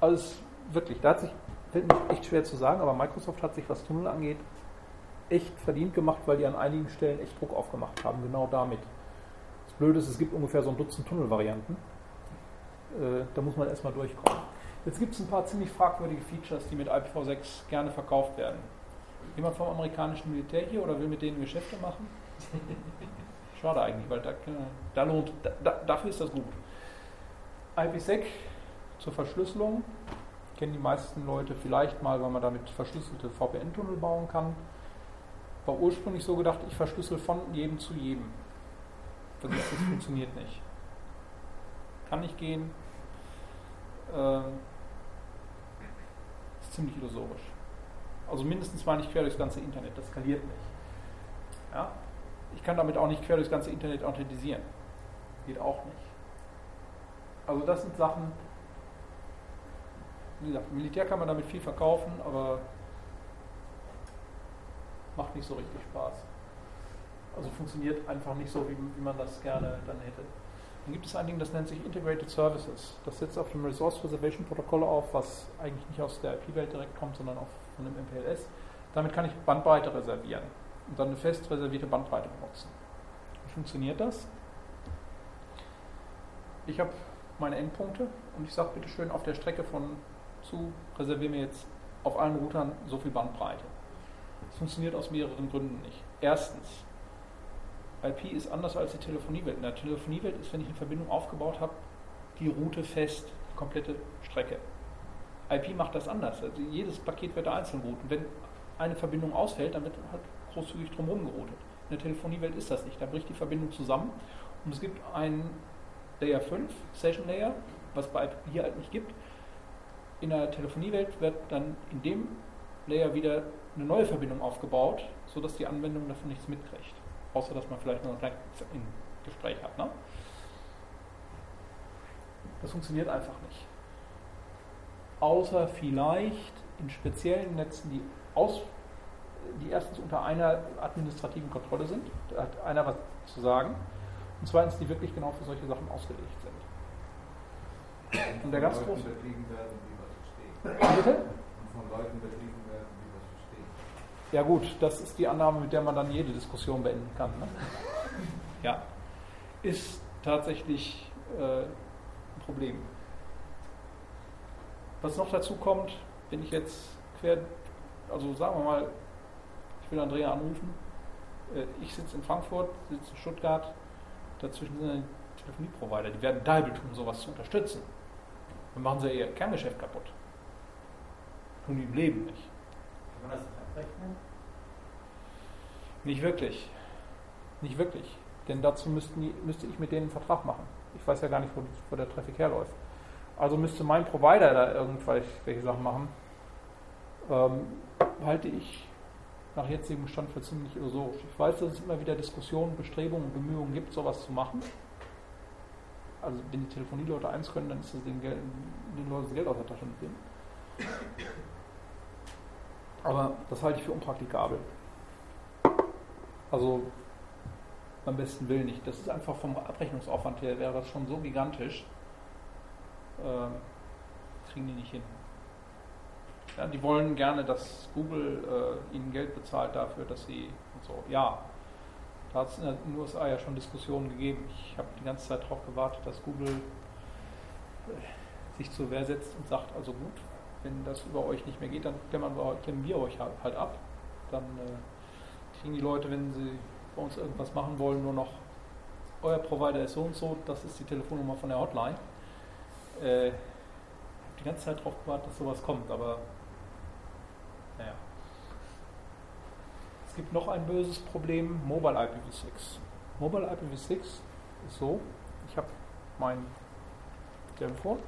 Speaker 1: Also wirklich, da hat sich, fällt mir echt schwer zu sagen, aber Microsoft hat sich, was Tunnel angeht, echt verdient gemacht, weil die an einigen Stellen echt Druck aufgemacht haben, genau damit. Das Blöde ist, es gibt ungefähr so ein Dutzend Tunnelvarianten. Äh, da muss man erstmal durchkommen. Jetzt gibt es ein paar ziemlich fragwürdige Features, die mit IPv6 gerne verkauft werden. Jemand vom amerikanischen Militär hier oder will mit denen Geschäfte machen? [LAUGHS] Schade eigentlich, weil da, da lohnt, da, dafür ist das gut. IPsec zur Verschlüsselung kennen die meisten Leute vielleicht mal, weil man damit verschlüsselte VPN-Tunnel bauen kann. War ursprünglich so gedacht, ich verschlüssel von jedem zu jedem. Das, das funktioniert nicht. Kann nicht gehen. Äh, ist ziemlich illusorisch. Also mindestens mal nicht quer durchs ganze Internet, das skaliert nicht. Ja? Ich kann damit auch nicht quer durchs ganze Internet authentisieren. Geht auch nicht. Also das sind Sachen, wie gesagt, Militär kann man damit viel verkaufen, aber macht nicht so richtig Spaß. Also funktioniert einfach nicht so, wie, wie man das gerne dann hätte. Dann gibt es ein Ding, das nennt sich Integrated Services. Das setzt auf dem Resource Reservation Protokoll auf, was eigentlich nicht aus der IP-Welt direkt kommt, sondern auch von dem MPLS. Damit kann ich Bandbreite reservieren und dann eine fest reservierte Bandbreite benutzen. Wie funktioniert das? Ich habe meine Endpunkte und ich sage bitte schön auf der Strecke von zu, reserviere mir jetzt auf allen Routern so viel Bandbreite. Das funktioniert aus mehreren Gründen nicht. Erstens, IP ist anders als die Telefoniewelt. In der Telefoniewelt ist, wenn ich eine Verbindung aufgebaut habe, die Route fest, die komplette Strecke. IP macht das anders. Also jedes Paket wird einzeln routen. Wenn eine Verbindung ausfällt, dann wird halt großzügig drumherum geroutet. In der Telefoniewelt ist das nicht. Da bricht die Verbindung zusammen und es gibt einen Layer 5, Session Layer, was bei IP hier halt nicht gibt. In der Telefoniewelt wird dann in dem Layer wieder eine neue Verbindung aufgebaut, sodass die Anwendung davon nichts mitkriegt. Außer dass man vielleicht noch ein Gespräch hat. Ne? Das funktioniert einfach nicht. Außer vielleicht in speziellen Netzen, die aus die erstens unter einer administrativen Kontrolle sind, da hat einer was zu sagen, und zweitens, die wirklich genau für solche Sachen ausgelegt sind. Und der ganz große. Bitte? Und von Leuten betrieben werden, die was verstehen. Ja, gut, das ist die Annahme, mit der man dann jede Diskussion beenden kann. Ne? [LAUGHS] ja. Ist tatsächlich äh, ein Problem. Was noch dazu kommt, wenn ich jetzt quer, also sagen wir mal, will Andrea anrufen. Äh, ich sitze in Frankfurt, sitze in Stuttgart. Dazwischen sind Telefonieprovider, die werden Deibel tun, sowas zu unterstützen. Dann machen sie ihr Kerngeschäft kaputt. Tun die im Leben nicht.
Speaker 2: Kann man das abrechnen?
Speaker 1: Nicht wirklich. Nicht wirklich. Denn dazu müssten, müsste ich mit denen einen Vertrag machen. Ich weiß ja gar nicht, wo, wo der Traffic herläuft. Also müsste mein Provider da irgendwelche Sachen machen. Ähm, halte ich nach jetzigem Stand für ziemlich illusorisch. Ich weiß, dass es immer wieder Diskussionen, Bestrebungen und Bemühungen gibt, sowas zu machen. Also wenn die Telefonieleute eins können, dann ist es den, den Leuten das Geld aus der Tasche mitnehmen. Aber das halte ich für unpraktikabel. Also beim besten Willen nicht. Das ist einfach vom Abrechnungsaufwand her, wäre das schon so gigantisch. Ähm, kriegen die nicht hin. Ja, die wollen gerne, dass Google äh, ihnen Geld bezahlt dafür, dass sie und so. Ja, da hat es in den USA ja schon Diskussionen gegeben. Ich habe die ganze Zeit darauf gewartet, dass Google äh, sich zur Wehr setzt und sagt, also gut, wenn das über euch nicht mehr geht, dann klemmen wir, euch halt, halt ab. Dann äh, kriegen die Leute, wenn sie bei uns irgendwas machen wollen, nur noch euer Provider ist so und so, das ist die Telefonnummer von der Hotline. Äh, ich habe die ganze Zeit darauf gewartet, dass sowas kommt, aber naja. Es gibt noch ein böses Problem, Mobile IPv6. Mobile IPv6 ist so, ich habe mein Telefon,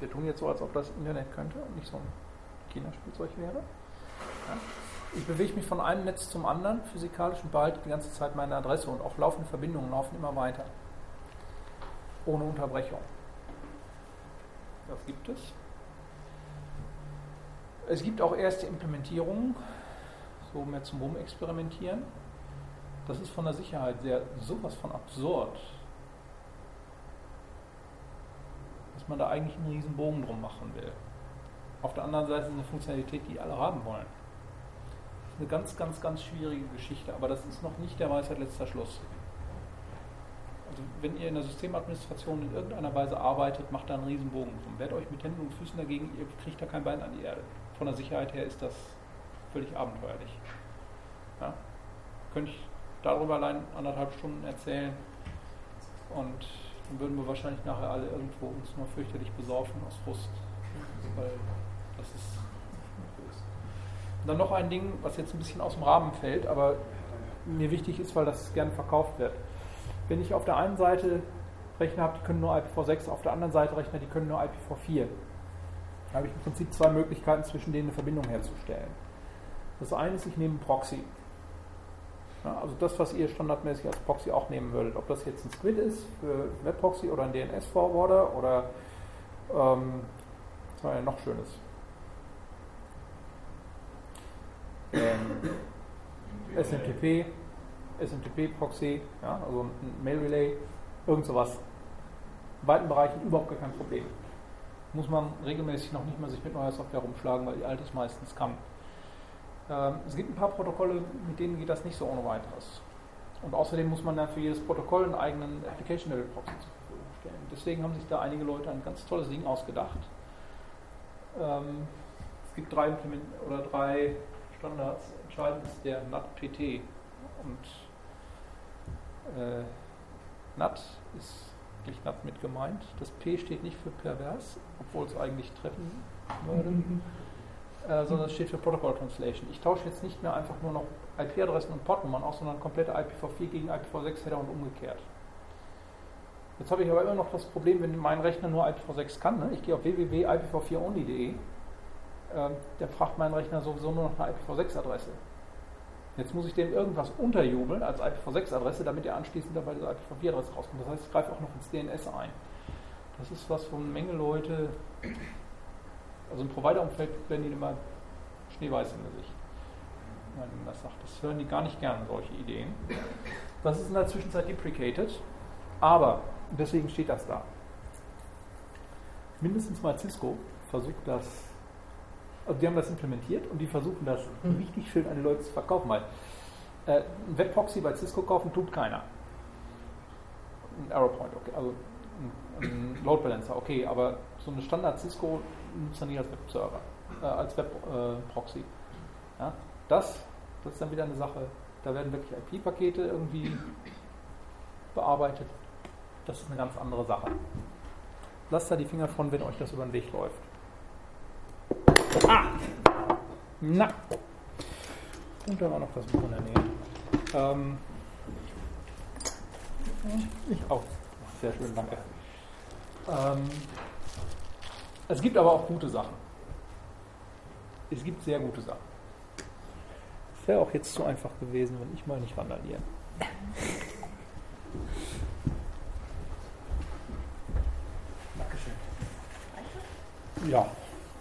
Speaker 1: wir tun jetzt so, als ob das Internet könnte und nicht so ein Kinderspielzeug wäre. Ja. Ich bewege mich von einem Netz zum anderen physikalisch und behalte die ganze Zeit meine Adresse und auch laufende Verbindungen laufen immer weiter. Ohne Unterbrechung. Das gibt es. Es gibt auch erste Implementierungen, so mehr zum Rumexperimentieren. Das ist von der Sicherheit sehr sowas von absurd, man da eigentlich einen riesen Bogen drum machen will. Auf der anderen Seite ist es eine Funktionalität, die alle haben wollen. Das ist eine ganz, ganz, ganz schwierige Geschichte, aber das ist noch nicht der Weisheit letzter Schluss. Also wenn ihr in der Systemadministration in irgendeiner Weise arbeitet, macht da einen riesen Bogen drum. Wehrt euch mit Händen und Füßen dagegen, ihr kriegt da kein Bein an die Erde von der Sicherheit her ist das völlig abenteuerlich. Ja? Könnte ich darüber allein anderthalb Stunden erzählen und dann würden wir wahrscheinlich nachher alle irgendwo uns nur fürchterlich besaufen aus Frust. Weil das ist und dann noch ein Ding, was jetzt ein bisschen aus dem Rahmen fällt, aber mir wichtig ist, weil das gern verkauft wird. Wenn ich auf der einen Seite Rechner habe, die können nur IPv6, auf der anderen Seite Rechner, die können nur IPv4 habe ich im Prinzip zwei Möglichkeiten, zwischen denen eine Verbindung herzustellen. Das eine ist, ich nehme einen Proxy. Ja, also das, was ihr standardmäßig als Proxy auch nehmen würdet. Ob das jetzt ein Squid ist für Webproxy oder ein DNS-Forwarder oder ähm, was war ja noch Schönes. Ähm, SMTP, SMTP-Proxy, ja, also ein Mail-Relay, irgend sowas. In weiten Bereichen überhaupt gar kein Problem muss man regelmäßig noch nicht mal sich mit neuer Software rumschlagen, weil die alte es meistens kann. Ähm, es gibt ein paar Protokolle, mit denen geht das nicht so ohne weiteres. Und außerdem muss man dann für jedes Protokoll einen eigenen Application Level Proxy zur Verfügung stellen. Deswegen haben sich da einige Leute ein ganz tolles Ding ausgedacht. Ähm, es gibt drei oder drei Standards. Entscheidend ist der NAT-PT. Und äh, NAT ist eigentlich NAT mit gemeint. Das P steht nicht für pervers, obwohl es eigentlich treffen würde. [LAUGHS] äh, sondern es steht für Protocol Translation. Ich tausche jetzt nicht mehr einfach nur noch IP-Adressen und Portnummern aus, sondern komplette IPv4 gegen IPv6-Header und umgekehrt. Jetzt habe ich aber immer noch das Problem, wenn mein Rechner nur IPv6 kann. Ne? Ich gehe auf www.ipv4only.de, äh, der fragt mein Rechner sowieso nur noch eine IPv6-Adresse. Jetzt muss ich dem irgendwas unterjubeln als IPv6-Adresse, damit er anschließend dabei diese IPv4-Adresse rauskommt. Das heißt, ich greife auch noch ins DNS ein. Das ist was, wo eine Menge Leute, also im Provider-Umfeld werden die immer schneeweiß im Gesicht. Wenn man das sagt, das hören die gar nicht gerne, solche Ideen. Das ist in der Zwischenzeit deprecated, aber deswegen steht das da. Mindestens mal Cisco versucht das also die haben das implementiert und die versuchen das mhm. richtig schön an die Leute zu verkaufen. Weil äh, ein Webproxy bei Cisco kaufen tut keiner. Ein Arrowpoint, okay, also ein, ein Load Balancer, okay, aber so eine Standard Cisco nutzt dann nicht als Webserver, äh, als Webproxy. Äh, ja? Das, das ist dann wieder eine Sache, da werden wirklich IP-Pakete irgendwie bearbeitet, das ist eine ganz andere Sache. Lasst da die Finger von, wenn euch das über den Weg läuft. Ah! Na! Und dann war noch das Buch in der Nähe. Ähm, ich auch. Sehr schön, danke. Ähm, es gibt aber auch gute Sachen. Es gibt sehr gute Sachen. Es wäre auch jetzt zu einfach gewesen, wenn ich mal nicht randaliere.
Speaker 4: Dankeschön.
Speaker 1: Ja.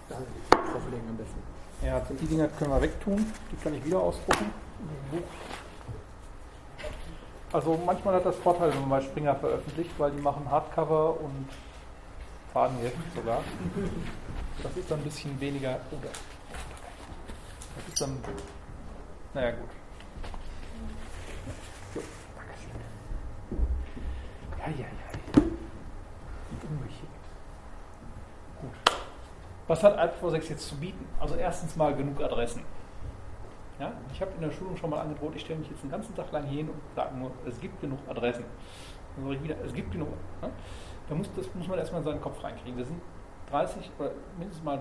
Speaker 4: Danke. Drauflegen am besten.
Speaker 1: Ja, die Dinger können wir wegtun. Die kann ich wieder ausdrucken. Also manchmal hat das Vorteil, wenn man bei Springer veröffentlicht, weil die machen Hardcover und Fadenheft sogar. Das ist dann ein bisschen weniger. Das ist dann. Naja, gut. So. Ja, ja, ja. Gut. Was hat Alp6 jetzt zu bieten? Also erstens mal genug Adressen. Ja? Ich habe in der Schulung schon mal angedroht, ich stelle mich jetzt den ganzen Tag lang hin und sage nur, es gibt genug Adressen. Dann sage ich wieder, es gibt genug. Ja? Da muss, das muss man erstmal in seinen Kopf reinkriegen. Wir sind 30 oder mindestens mal,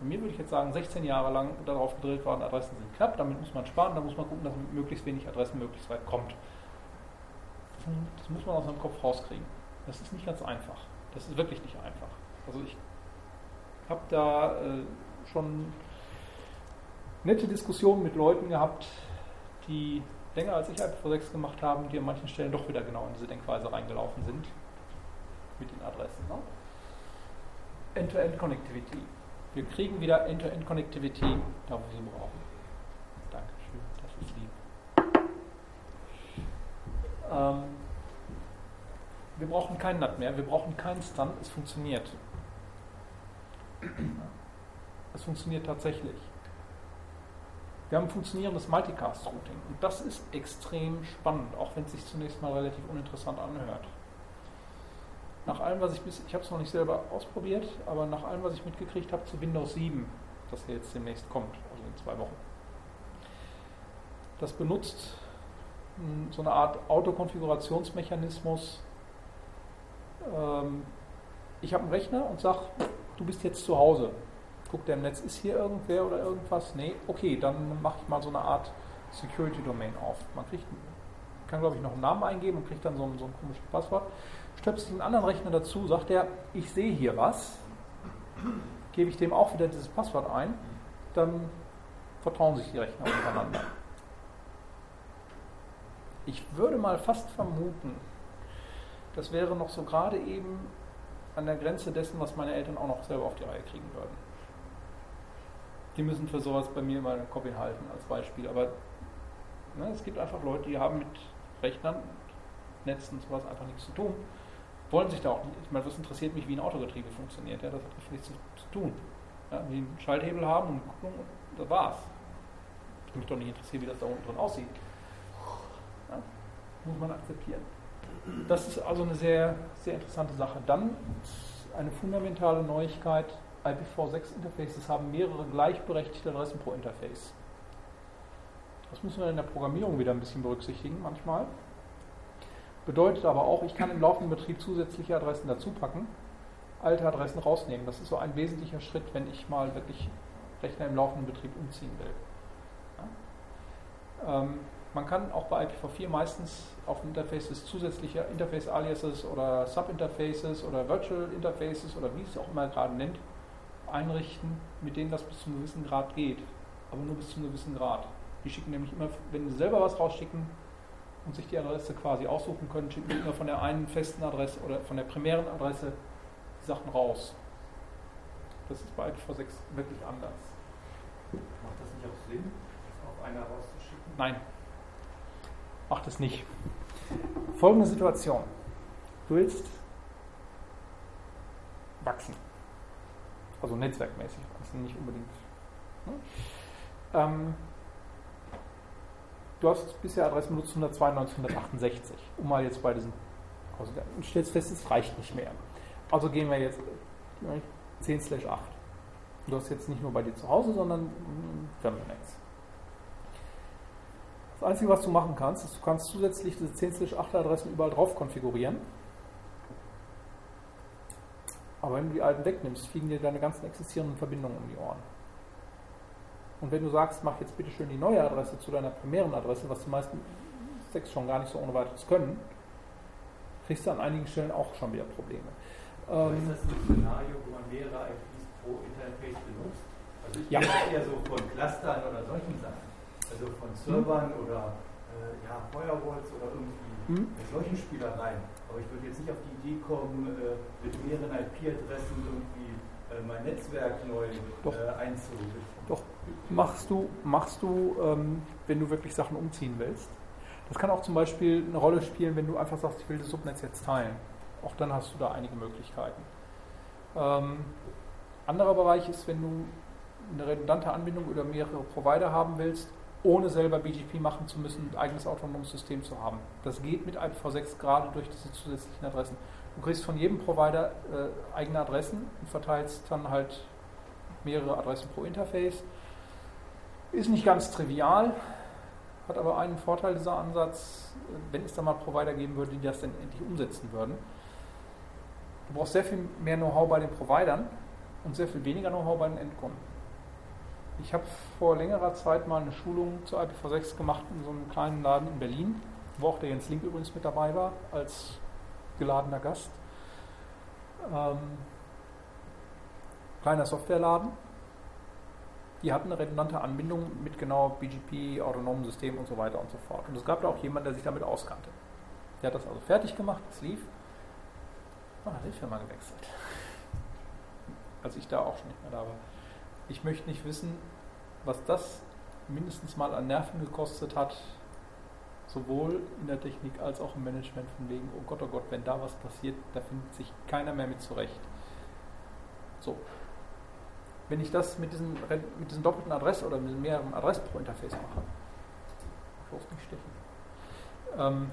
Speaker 1: bei mir würde ich jetzt sagen, 16 Jahre lang darauf gedrillt worden, Adressen sind knapp, damit muss man sparen, da muss man gucken, dass man möglichst wenig Adressen möglichst weit kommt. Das, muss man aus seinem Kopf rauskriegen. Das ist nicht ganz einfach. Das ist wirklich nicht einfach. Also ich habe da äh, schon nette Diskussionen mit Leuten gehabt, die länger als ich IPv6 gemacht haben, die an manchen Stellen doch wieder genau in diese Denkweise reingelaufen sind mit den Adressen. Ne? End-to-End-Connectivity. Wir kriegen wieder End-to-End-Connectivity, da wo wir sie brauchen. Dankeschön, das ist lieb. Ähm, wir brauchen keinen NAT mehr, wir brauchen keinen Stun, es funktioniert. Es funktioniert tatsächlich. Wir haben funktionierendes Multicast-Routing und das ist extrem spannend, auch wenn es sich zunächst mal relativ uninteressant anhört. Nach allem, was ich bis, ich habe es noch nicht selber ausprobiert, aber nach allem, was ich mitgekriegt habe zu Windows 7, das hier jetzt demnächst kommt, also in zwei Wochen, das benutzt hm, so eine Art Autokonfigurationsmechanismus. Ähm, ich habe einen Rechner und sage, du bist jetzt zu Hause. Guckt der im Netz, ist hier irgendwer oder irgendwas? Nee, okay, dann mache ich mal so eine Art Security Domain auf. Man kriegt, kann glaube ich noch einen Namen eingeben und kriegt dann so ein, so ein komisches Passwort. Stöpselt einen anderen Rechner dazu, sagt er, ich sehe hier was, gebe ich dem auch wieder dieses Passwort ein, dann vertrauen sich die Rechner untereinander. Ich würde mal fast vermuten, das wäre noch so gerade eben an der Grenze dessen, was meine Eltern auch noch selber auf die Reihe kriegen würden. Die müssen für sowas bei mir mal einen Kopf halten als Beispiel. Aber ne, es gibt einfach Leute, die haben mit Rechnern, Netzen und sowas einfach nichts zu tun. Wollen sich da auch. Ich meine, was interessiert mich, wie ein Autogetriebe funktioniert? Ja, das hat nichts zu, tun. Ja, wie einen Schalthebel haben und gucken, das war's. Ich mich doch nicht interessiert, wie das da unten drin aussieht. Ja, muss man akzeptieren. Das ist also eine sehr, sehr interessante Sache. Dann eine fundamentale Neuigkeit. IPv6 Interfaces haben mehrere gleichberechtigte Adressen pro Interface. Das müssen wir in der Programmierung wieder ein bisschen berücksichtigen manchmal. Bedeutet aber auch, ich kann im laufenden Betrieb zusätzliche Adressen dazu packen, alte Adressen rausnehmen. Das ist so ein wesentlicher Schritt, wenn ich mal wirklich Rechner im laufenden Betrieb umziehen will. Ja? Ähm, man kann auch bei IPv4 meistens auf Interfaces zusätzliche Interface-Aliases oder Sub-Interfaces oder Virtual Interfaces oder wie es auch immer gerade nennt, einrichten, mit denen das bis zu einem gewissen Grad geht. Aber nur bis zu einem gewissen Grad. Die schicken nämlich immer, wenn sie selber was rausschicken und sich die Adresse quasi aussuchen können, schicken sie immer von der einen festen Adresse oder von der primären Adresse die Sachen raus. Das ist bei IPv6 wirklich anders.
Speaker 3: Macht das nicht auch Sinn, das auf einer rauszuschicken?
Speaker 1: Nein, macht es nicht. Folgende Situation. Du willst wachsen. Also netzwerkmäßig wachsen, nicht unbedingt. Ne? Ähm, du hast bisher Adressen benutzt 192, 168, um mal jetzt bei diesen also und stellst fest, es reicht nicht mehr. Also gehen wir jetzt 10 slash 8. Du hast jetzt nicht nur bei dir zu Hause, sondern im Firmennetz. Das Einzige, was du machen kannst, ist, du kannst zusätzlich diese 10-8-Adressen überall drauf konfigurieren. Aber wenn du die alten wegnimmst, fliegen dir deine ganzen existierenden Verbindungen um die Ohren. Und wenn du sagst, mach jetzt bitte schön die neue Adresse zu deiner primären Adresse, was die meisten Stacks schon gar nicht so ohne weiteres können, kriegst du an einigen Stellen auch schon wieder Probleme. Ähm,
Speaker 2: ist das ein Szenario, wo man mehrere IPs pro Interface benutzt? Also ich
Speaker 1: Ja.
Speaker 2: rede eher so von Clustern oder solchen Sachen. Also von Servern oder äh, ja, Firewalls oder irgendwie
Speaker 1: Hm?
Speaker 2: solchen Spielereien. Aber ich würde jetzt nicht auf die Idee kommen, äh, mit mehreren IP-Adressen irgendwie äh, mein Netzwerk neu äh, einzurichten.
Speaker 1: Doch, machst du, machst du ähm, wenn du wirklich Sachen umziehen willst. Das kann auch zum Beispiel eine Rolle spielen, wenn du einfach sagst, ich will das Subnetz jetzt teilen. Auch dann hast du da einige Möglichkeiten. Ähm, anderer Bereich ist, wenn du eine redundante Anbindung über mehrere Provider haben willst, ohne selber BGP machen zu müssen, ein eigenes autonomes System zu haben. Das geht mit IPv6 gerade durch diese zusätzlichen Adressen. Du kriegst von jedem Provider äh, eigene Adressen und verteilst dann halt mehrere Adressen pro Interface. Ist nicht ganz trivial, hat aber einen Vorteil dieser Ansatz, wenn es da mal Provider geben würde, die das dann endlich umsetzen würden. Du brauchst sehr viel mehr Know-how bei den Providern und sehr viel weniger Know-how bei den Endkunden. Ich habe vor längerer Zeit mal eine Schulung zu IPv6 gemacht in so einem kleinen Laden in Berlin, wo auch der Jens Link übrigens mit dabei war, als geladener Gast. Ähm, kleiner Softwareladen. Die hatten eine redundante Anbindung mit genau BGP, autonomen Systemen und so weiter und so fort. Und es gab da auch jemanden, der sich damit auskannte. Der hat das also fertig gemacht, es lief. Ah, hat die Firma gewechselt. Als ich da auch schon nicht mehr da war. Ich möchte nicht wissen, was das mindestens mal an Nerven gekostet hat, sowohl in der Technik als auch im Management, von wegen, oh Gott, oh Gott, wenn da was passiert, da findet sich keiner mehr mit zurecht. So. Wenn ich das mit diesen, mit diesen doppelten Adressen oder mit mehreren Adressen pro Interface mache, bloß nicht stechen, ähm,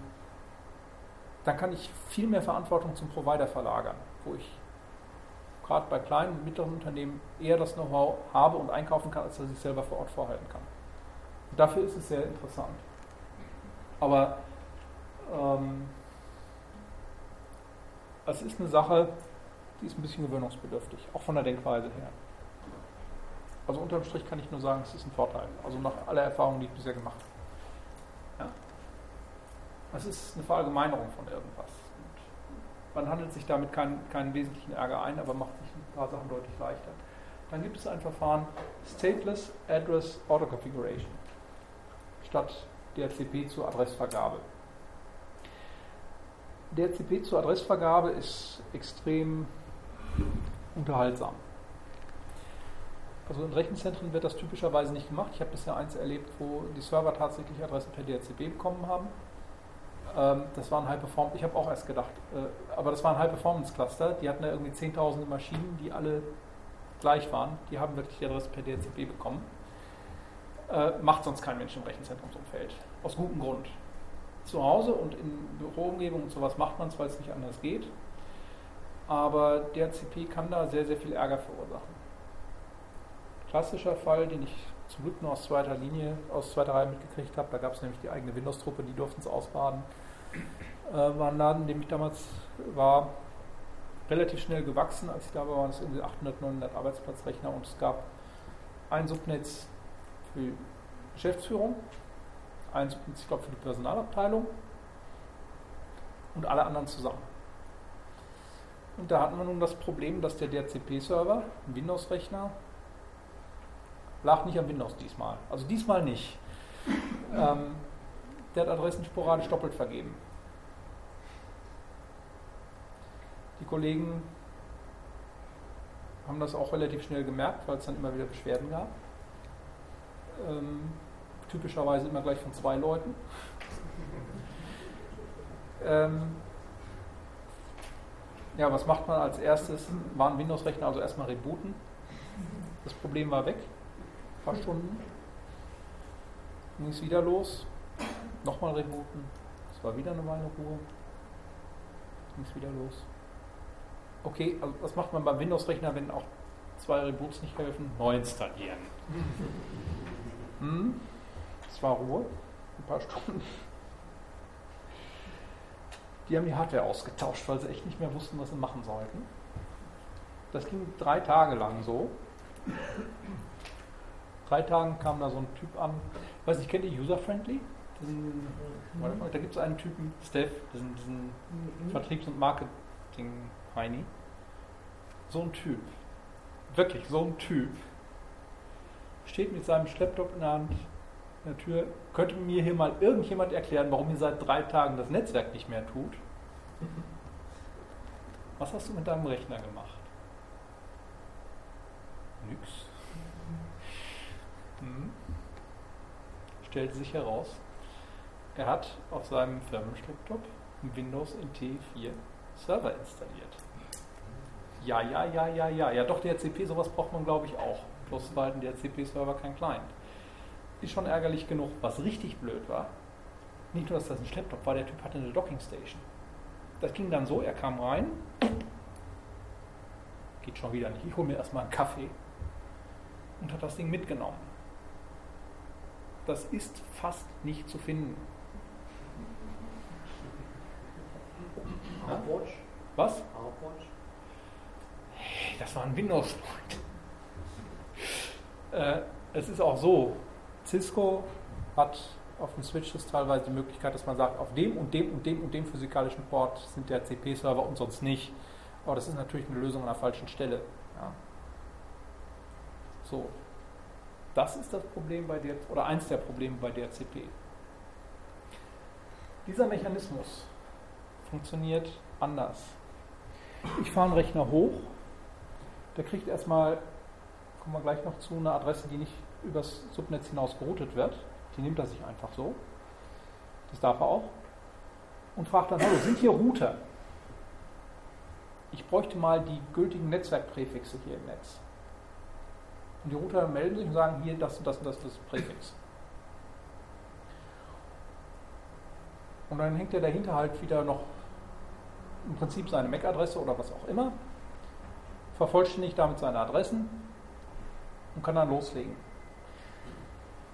Speaker 1: dann kann ich viel mehr Verantwortung zum Provider verlagern, wo ich gerade bei kleinen und mittleren Unternehmen eher das Know-how habe und einkaufen kann, als dass ich selber vor Ort vorhalten kann. Und dafür ist es sehr interessant. Aber ähm, es ist eine Sache, die ist ein bisschen gewöhnungsbedürftig, auch von der Denkweise her. Also unterm Strich kann ich nur sagen, es ist ein Vorteil. Also nach aller Erfahrung, die ich bisher gemacht habe. Ja. Es ist eine Verallgemeinerung von irgendwas. Und man handelt sich damit keinen, keinen wesentlichen Ärger ein, aber macht sich ein paar Sachen deutlich leichter. Dann gibt es ein Verfahren Stateless Address Auto Configuration statt DHCP zur Adressvergabe. DHCP zur Adressvergabe ist extrem unterhaltsam. Also in Rechenzentren wird das typischerweise nicht gemacht. Ich habe bisher eins erlebt, wo die Server tatsächlich Adressen per DHCP bekommen haben. Ähm, das war ein High Performance, ich habe auch erst gedacht, äh, aber das war ein High Performance Cluster. Die hatten da irgendwie zehntausende Maschinen, die alle gleich waren. Die haben wirklich die Adresse per DHCP bekommen. Äh, macht sonst kein Mensch im Rechenzentrumsumfeld. Aus gutem Grund. Zu Hause und in Büroumgebung und sowas macht man es, weil es nicht anders geht. Aber DHCP kann da sehr, sehr viel Ärger verursachen. Klassischer Fall, den ich zum Glück nur aus zweiter Linie, aus zweiter Reihe mitgekriegt habe, da gab es nämlich die eigene Windows-Truppe, die durften es ausbaden, äh, war ein Laden, in dem ich damals war, relativ schnell gewachsen. Als ich da war, waren es irgendwie 800, 900 Arbeitsplatzrechner und es gab ein Subnetz für die Geschäftsführung, ein Subnetz, ich glaube, für die Personalabteilung und alle anderen zusammen. Und da hatten wir nun das Problem, dass der DHCP-Server, ein Windows-Rechner, lag nicht am Windows diesmal. Also diesmal nicht. Ähm, der hat Adressen sporadisch doppelt vergeben. Die Kollegen haben das auch relativ schnell gemerkt, weil es dann immer wieder Beschwerden gab. Ähm, typischerweise immer gleich von zwei Leuten. ähm, ja, was macht man als erstes? War ein Windows-Rechner also erstmal rebooten. Das Problem war weg. Ein paar Stunden. Ging es wieder los. Nochmal rebooten. Es war wieder eine Weile Ruhe. Ging es wieder los. Okay, also was macht man beim Windows-Rechner, wenn auch zwei Reboots nicht helfen? Neu installieren. Hm, es war Ruhe. ein paar Stunden. Die haben die Hardware ausgetauscht, weil sie echt nicht mehr wussten, was sie machen sollten. Das ging drei Tage lang so. Drei Tagen kam da so ein Typ an. Weiß nicht, kennt ihr User-Friendly? Mal, Da gibt es einen Typen, Steph, diesen, diesen Vertriebs- und Marketing-Heini. So ein Typ. Wirklich, so ein Typ. Steht mit seinem Schlepptop in der Hand in der Tür. Könnte mir hier mal irgendjemand erklären, warum hier seit drei Tagen das Netzwerk nicht mehr tut? [LAUGHS] Was hast du mit deinem Rechner gemacht? Nix. Hm. Stellte sich heraus, er hat auf seinem einen Windows NT 4 Server installiert. Ja, ja, ja, ja, ja. Ja, doch, DHCP, sowas braucht man, glaube ich, auch. Bloß war ein DHCP-Server kein Client. Ist schon ärgerlich genug. Was richtig blöd war, nicht nur, dass das ein Schlepptop war, der Typ hatte eine Dockingstation. Das ging dann so, er kam rein, geht schon wieder nicht, ich hole mir erstmal einen Kaffee und hat das Ding mitgenommen. Das ist fast nicht zu finden.
Speaker 4: Hardwatch?
Speaker 1: Was?
Speaker 4: Hardwatch?
Speaker 1: Hey, Das war ein windows äh, Es ist auch so, Cisco hat auf den Switches teilweise die Möglichkeit, dass man sagt, auf dem und dem und dem und dem physikalischen Port sind der CP-Server und sonst nicht. Aber das ist natürlich eine Lösung an der falschen Stelle. Ja. So. Das ist das Problem bei der, oder eins der Probleme bei DHCP. Dieser Mechanismus funktioniert anders. Ich fahre einen Rechner hoch, der kriegt erstmal, kommen wir gleich noch zu, eine Adresse, die nicht übers Subnetz hinaus geroutet wird. Die nimmt er sich einfach so. Das darf er auch. Und fragt dann, hallo, sind hier Router? Ich bräuchte mal die gültigen Netzwerkpräfixe hier im Netz. Und die Router melden sich und sagen, hier, das und das und das, das Präfix. Und dann hängt er dahinter halt wieder noch im Prinzip seine MAC-Adresse oder was auch immer, vervollständigt damit seine Adressen und kann dann loslegen.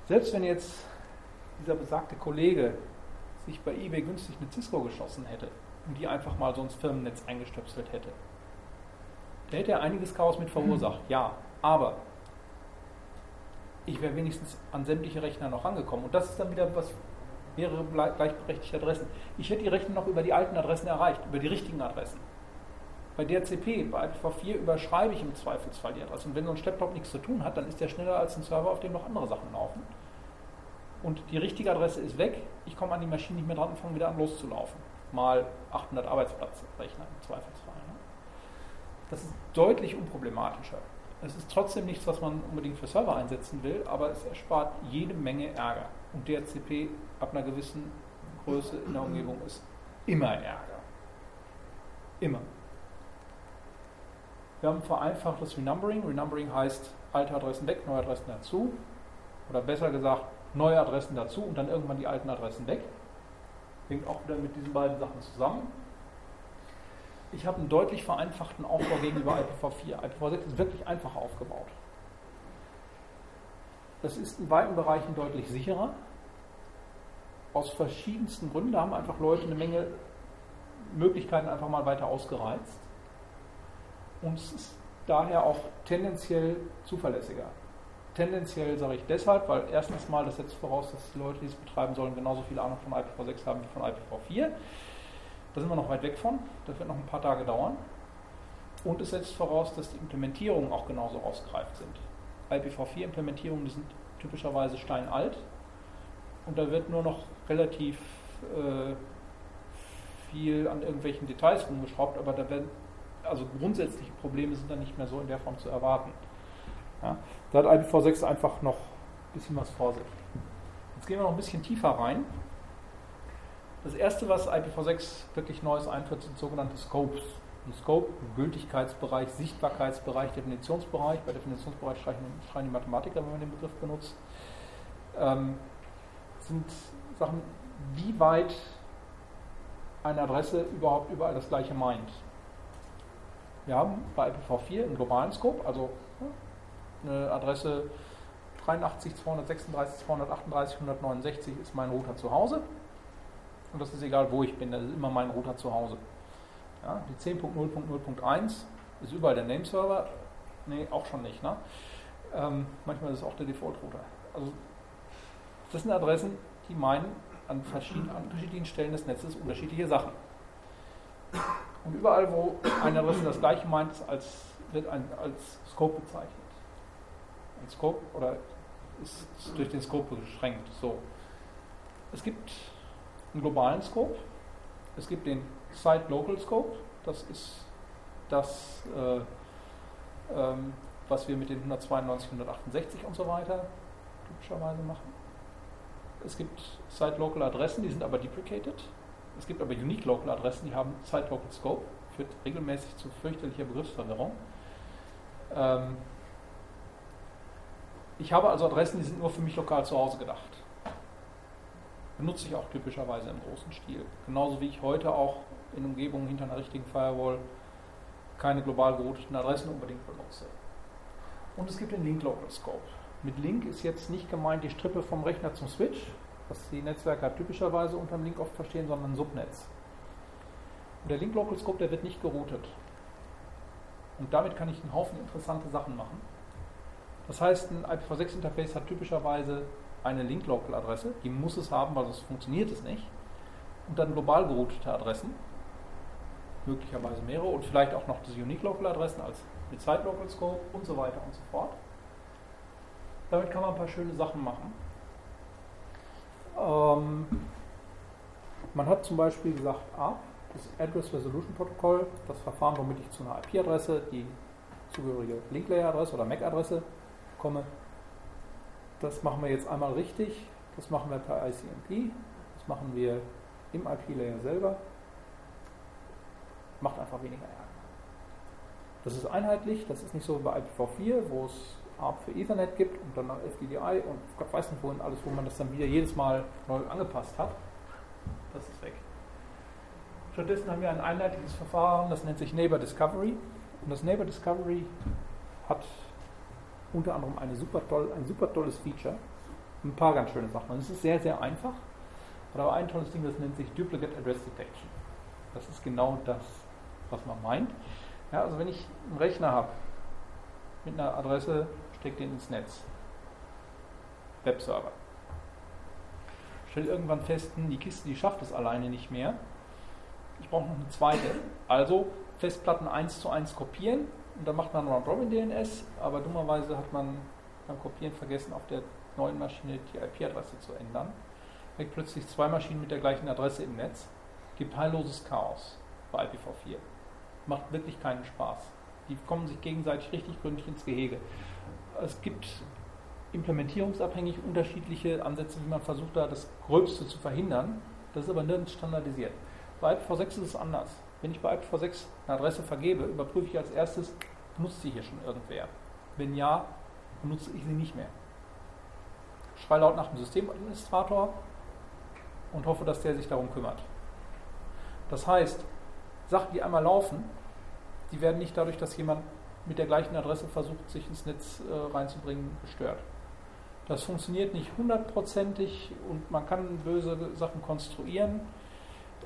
Speaker 1: Selbst wenn jetzt dieser besagte Kollege sich bei eBay günstig eine Cisco geschossen hätte und die einfach mal so ins Firmennetz eingestöpselt hätte, der hätte er einiges Chaos mit verursacht, ja, aber ich wäre wenigstens an sämtliche Rechner noch rangekommen. Und das ist dann wieder was, mehrere gleichberechtigte Adressen. Ich hätte die Rechner noch über die alten Adressen erreicht, über die richtigen Adressen. Bei DHCP, bei IPv4 überschreibe ich im Zweifelsfall die Adresse. Und wenn so ein Laptop nichts zu tun hat, dann ist der schneller als ein Server, auf dem noch andere Sachen laufen. Und die richtige Adresse ist weg, ich komme an die Maschine nicht mehr dran und fange wieder an loszulaufen. Mal 800 Arbeitsplatzrechner im Zweifelsfall. Ne? Das ist deutlich unproblematischer. Es ist trotzdem nichts, was man unbedingt für Server einsetzen will, aber es erspart jede Menge Ärger. Und DHCP ab einer gewissen Größe in der Umgebung ist immer Ärger. Immer. Wir haben vereinfachtes Renumbering. Renumbering heißt alte Adressen weg, neue Adressen dazu. Oder besser gesagt, neue Adressen dazu und dann irgendwann die alten Adressen weg. Hängt auch wieder mit diesen beiden Sachen zusammen. Ich habe einen deutlich vereinfachten Aufbau gegenüber IPv4. IPv6 ist wirklich einfach aufgebaut. Das ist in weiten Bereichen deutlich sicherer. Aus verschiedensten Gründen. Da haben einfach Leute eine Menge Möglichkeiten einfach mal weiter ausgereizt. Und es ist daher auch tendenziell zuverlässiger. Tendenziell sage ich deshalb, weil erstens mal das setzt voraus, dass die Leute, die es betreiben sollen, genauso viel Ahnung von IPv6 haben wie von IPv4. Da sind wir noch weit weg von. Das wird noch ein paar Tage dauern. Und es setzt voraus, dass die Implementierungen auch genauso ausgereift sind. IPv4-Implementierungen, die sind typischerweise steinalt. Und da wird nur noch relativ äh, viel an irgendwelchen Details rumgeschraubt, aber da werden, also grundsätzliche Probleme sind dann nicht mehr so in der Form zu erwarten. Ja, da hat IPv6 einfach noch ein bisschen was vor sich. Jetzt gehen wir noch ein bisschen tiefer rein. Das erste, was IPv6 wirklich Neues einführt, sind sogenannte Scopes. Ein Scope, Gültigkeitsbereich, Sichtbarkeitsbereich, Definitionsbereich. Bei Definitionsbereich schreien die Mathematiker, wenn man den Begriff benutzt. Ähm, sind Sachen, wie weit eine Adresse überhaupt überall das gleiche meint. Wir haben bei IPv4 einen globalen Scope, also eine Adresse 83, 236, 238, 169 ist mein Router zu Hause. Und das ist egal, wo ich bin, das ist immer mein Router zu Hause. Ja, die 10.0.0.1 ist überall der Nameserver. Nee, auch schon nicht. Ne? Ähm, manchmal ist es auch der Default-Router. Also, das sind Adressen, die meinen an verschiedenen, an unterschiedlichen Stellen des Netzes unterschiedliche Sachen. Und überall, wo eine Adresse das gleiche meint, als, wird ein, als Scope bezeichnet. Ein Scope oder ist, durch den Scope beschränkt. So. Es gibt einen globalen Scope, es gibt den Site Local Scope, das ist das, äh, ähm, was wir mit den 192, 168 und so weiter typischerweise machen. Es gibt Site Local Adressen, die sind aber deprecated. Es gibt aber Unique Local Adressen, die haben Site Local Scope, führt regelmäßig zu fürchterlicher Begriffsverwirrung. Ähm, ich habe also Adressen, die sind nur für mich lokal zu Hause gedacht. Benutze ich auch typischerweise im großen Stil. Genauso wie ich heute auch in Umgebungen hinter einer richtigen Firewall keine global gerouteten Adressen unbedingt benutze. Und es gibt den Link Local Scope. Mit Link ist jetzt nicht gemeint die Strippe vom Rechner zum Switch, was die Netzwerker typischerweise unter dem Link oft verstehen, sondern ein Subnetz. Und der Link Local Scope, der wird nicht geroutet. Und damit kann ich einen Haufen interessante Sachen machen. Das heißt, ein IPv6-Interface hat typischerweise eine Link-Local-Adresse, die muss es haben, weil sonst funktioniert es nicht. Und dann global geroutete Adressen, möglicherweise mehrere, und vielleicht auch noch diese Unique-Local-Adressen als mit Site-Local-Scope und so weiter und so fort. Damit kann man ein paar schöne Sachen machen. Ähm, man hat zum Beispiel gesagt, A, das Address Resolution Protocol, das Verfahren, womit ich zu einer IP-Adresse die zugehörige Link-Layer-Adresse oder MAC-Adresse komme. Das machen wir jetzt einmal richtig. Das machen wir per ICMP. Das machen wir im IP-Layer selber. Macht einfach weniger Ärger. Das ist einheitlich. Das ist nicht so wie bei IPv4, wo es ARP für Ethernet gibt und dann noch FDDI und Gott weiß nicht wohin alles, wo man das dann wieder jedes Mal neu angepasst hat. Das ist weg. Stattdessen haben wir ein einheitliches Verfahren, das nennt sich Neighbor Discovery. Und das Neighbor Discovery hat unter anderem eine super toll, ein super tolles Feature. Ein paar ganz schöne Sachen. Und es ist sehr, sehr einfach. Hat aber ein tolles Ding, das nennt sich Duplicate Address Detection. Das ist genau das, was man meint. Ja, also wenn ich einen Rechner habe mit einer Adresse, stecke den ins Netz. Webserver. Stell irgendwann fest, hm, die Kiste, die schafft es alleine nicht mehr. Ich brauche noch eine zweite. Also Festplatten 1 zu 1 kopieren und dann macht man Round-Robin-DNS, aber dummerweise hat man beim Kopieren vergessen, auf der neuen Maschine die IP-Adresse zu ändern. Weg plötzlich zwei Maschinen mit der gleichen Adresse im Netz. Gibt heilloses Chaos bei IPv4. Macht wirklich keinen Spaß. Die kommen sich gegenseitig richtig gründlich ins Gehege. Es gibt implementierungsabhängig unterschiedliche Ansätze, wie man versucht, da das Gröbste zu verhindern. Das ist aber nirgends standardisiert. Bei IPv6 ist es anders. Wenn ich bei IPv6 eine Adresse vergebe, überprüfe ich als erstes, nutzt sie hier schon irgendwer? Wenn ja, benutze ich sie nicht mehr. Schreie laut nach dem Systemadministrator und hoffe, dass der sich darum kümmert. Das heißt, Sachen, die einmal laufen, die werden nicht dadurch, dass jemand mit der gleichen Adresse versucht, sich ins Netz äh, reinzubringen, gestört. Das funktioniert nicht hundertprozentig und man kann böse Sachen konstruieren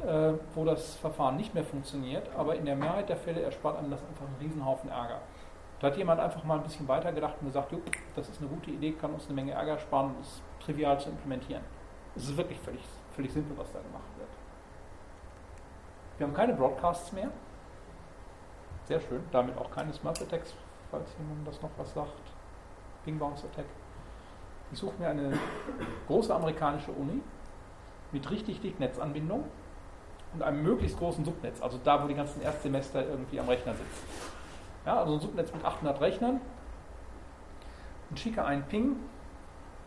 Speaker 1: äh, wo das Verfahren nicht mehr funktioniert, aber in der Mehrheit der Fälle erspart einem das einfach einen Riesenhaufen Ärger. Da hat jemand einfach mal ein bisschen weitergedacht und gesagt, das ist eine gute Idee, kann uns eine Menge Ärger sparen und ist trivial zu implementieren. Es ist wirklich völlig, völlig simpel, was da gemacht wird. Wir haben keine Broadcasts mehr. Sehr schön. Damit auch keine Smart Attacks, falls jemand das noch was sagt. Ping Bounce Attack. Ich suche mir eine große amerikanische Uni mit richtig dick Netzanbindung und einem möglichst großen Subnetz, also da, wo die ganzen Erstsemester irgendwie am Rechner sitzen. Ja, also ein Subnetz mit 800 Rechnern und schicke einen Ping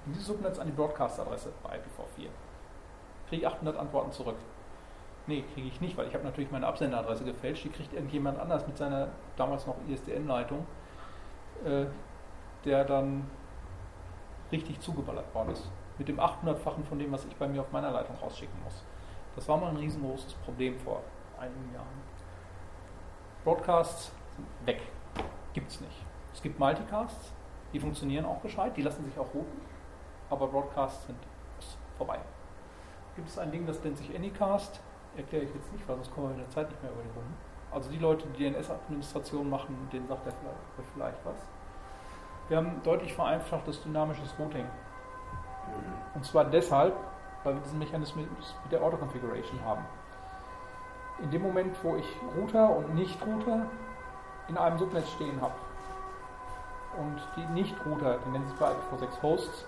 Speaker 1: in dieses Subnetz an die Broadcast-Adresse bei IPv4. Kriege 800 Antworten zurück. Nee, kriege ich nicht, weil ich habe natürlich meine Absenderadresse gefälscht. Die kriegt irgendjemand anders mit seiner damals noch ISDN-Leitung, äh, der dann richtig zugeballert worden ist. Mit dem 800-fachen von dem, was ich bei mir auf meiner Leitung rausschicken muss. Das war mal ein riesengroßes Problem vor einigen Jahren. Broadcasts sind weg. Gibt es nicht. Es gibt Multicasts, Die funktionieren auch gescheit, die lassen sich auch routen, aber Broadcasts sind vorbei. Gibt es ein Ding, das nennt sich Anycast, erkläre ich jetzt nicht, weil sonst kommen wir in der Zeit nicht mehr über die Runden. Also die Leute, die DNS-Administration machen, denen sagt er vielleicht, vielleicht was. Wir haben deutlich vereinfachtes dynamisches Routing. Und zwar deshalb, weil wir diesen Mechanismus mit der Auto-Configuration haben. In dem Moment, wo ich Router und Nicht-Router in einem Subnetz stehen habe und die Nicht-Router, die nennen sich bei IPv6 Hosts,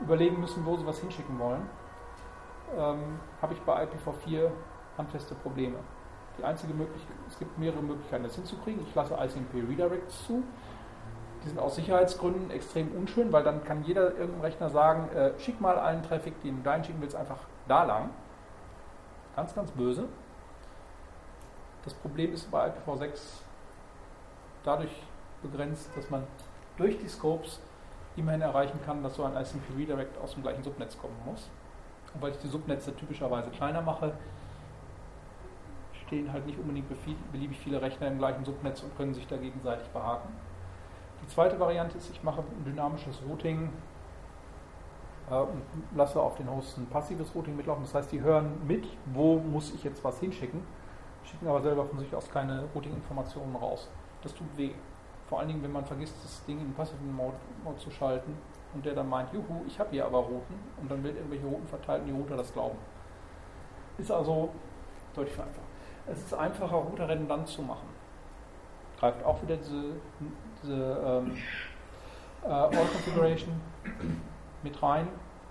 Speaker 1: überlegen müssen, wo sie was hinschicken wollen, ähm, habe ich bei IPv4 handfeste Probleme. Die einzige Möglichkeit, es gibt mehrere Möglichkeiten, das hinzukriegen. Ich lasse ICMP Redirects zu. Die sind aus Sicherheitsgründen extrem unschön, weil dann kann jeder irgendein Rechner sagen, äh, schick mal allen Traffic, den du schicken willst, einfach da lang. Ganz, ganz böse. Das Problem ist bei IPv6 dadurch begrenzt, dass man durch die Scopes immerhin erreichen kann, dass so ein ICMP Redirect aus dem gleichen Subnetz kommen muss. Und weil ich die Subnetze typischerweise kleiner mache, stehen halt nicht unbedingt beliebig viele Rechner im gleichen Subnetz und können sich da gegenseitig behaken. Die zweite Variante ist, ich mache ein dynamisches Routing äh, und lasse auf den Hosts ein passives Routing mitlaufen. Das heißt, die hören mit, wo muss ich jetzt was hinschicken, schicken aber selber von sich aus keine Routing-Informationen raus. Das tut weh. Vor allen Dingen, wenn man vergisst, das Ding in passiven Mode, Mode zu schalten und der dann meint, juhu, ich habe hier aber Routen und dann wird irgendwelche Routen verteilt und die Router das glauben. Ist also deutlich vereinfacht. Es ist einfacher, Router redundant zu machen. Greift auch wieder diese, diese ähm, äh, All-Configuration mit rein.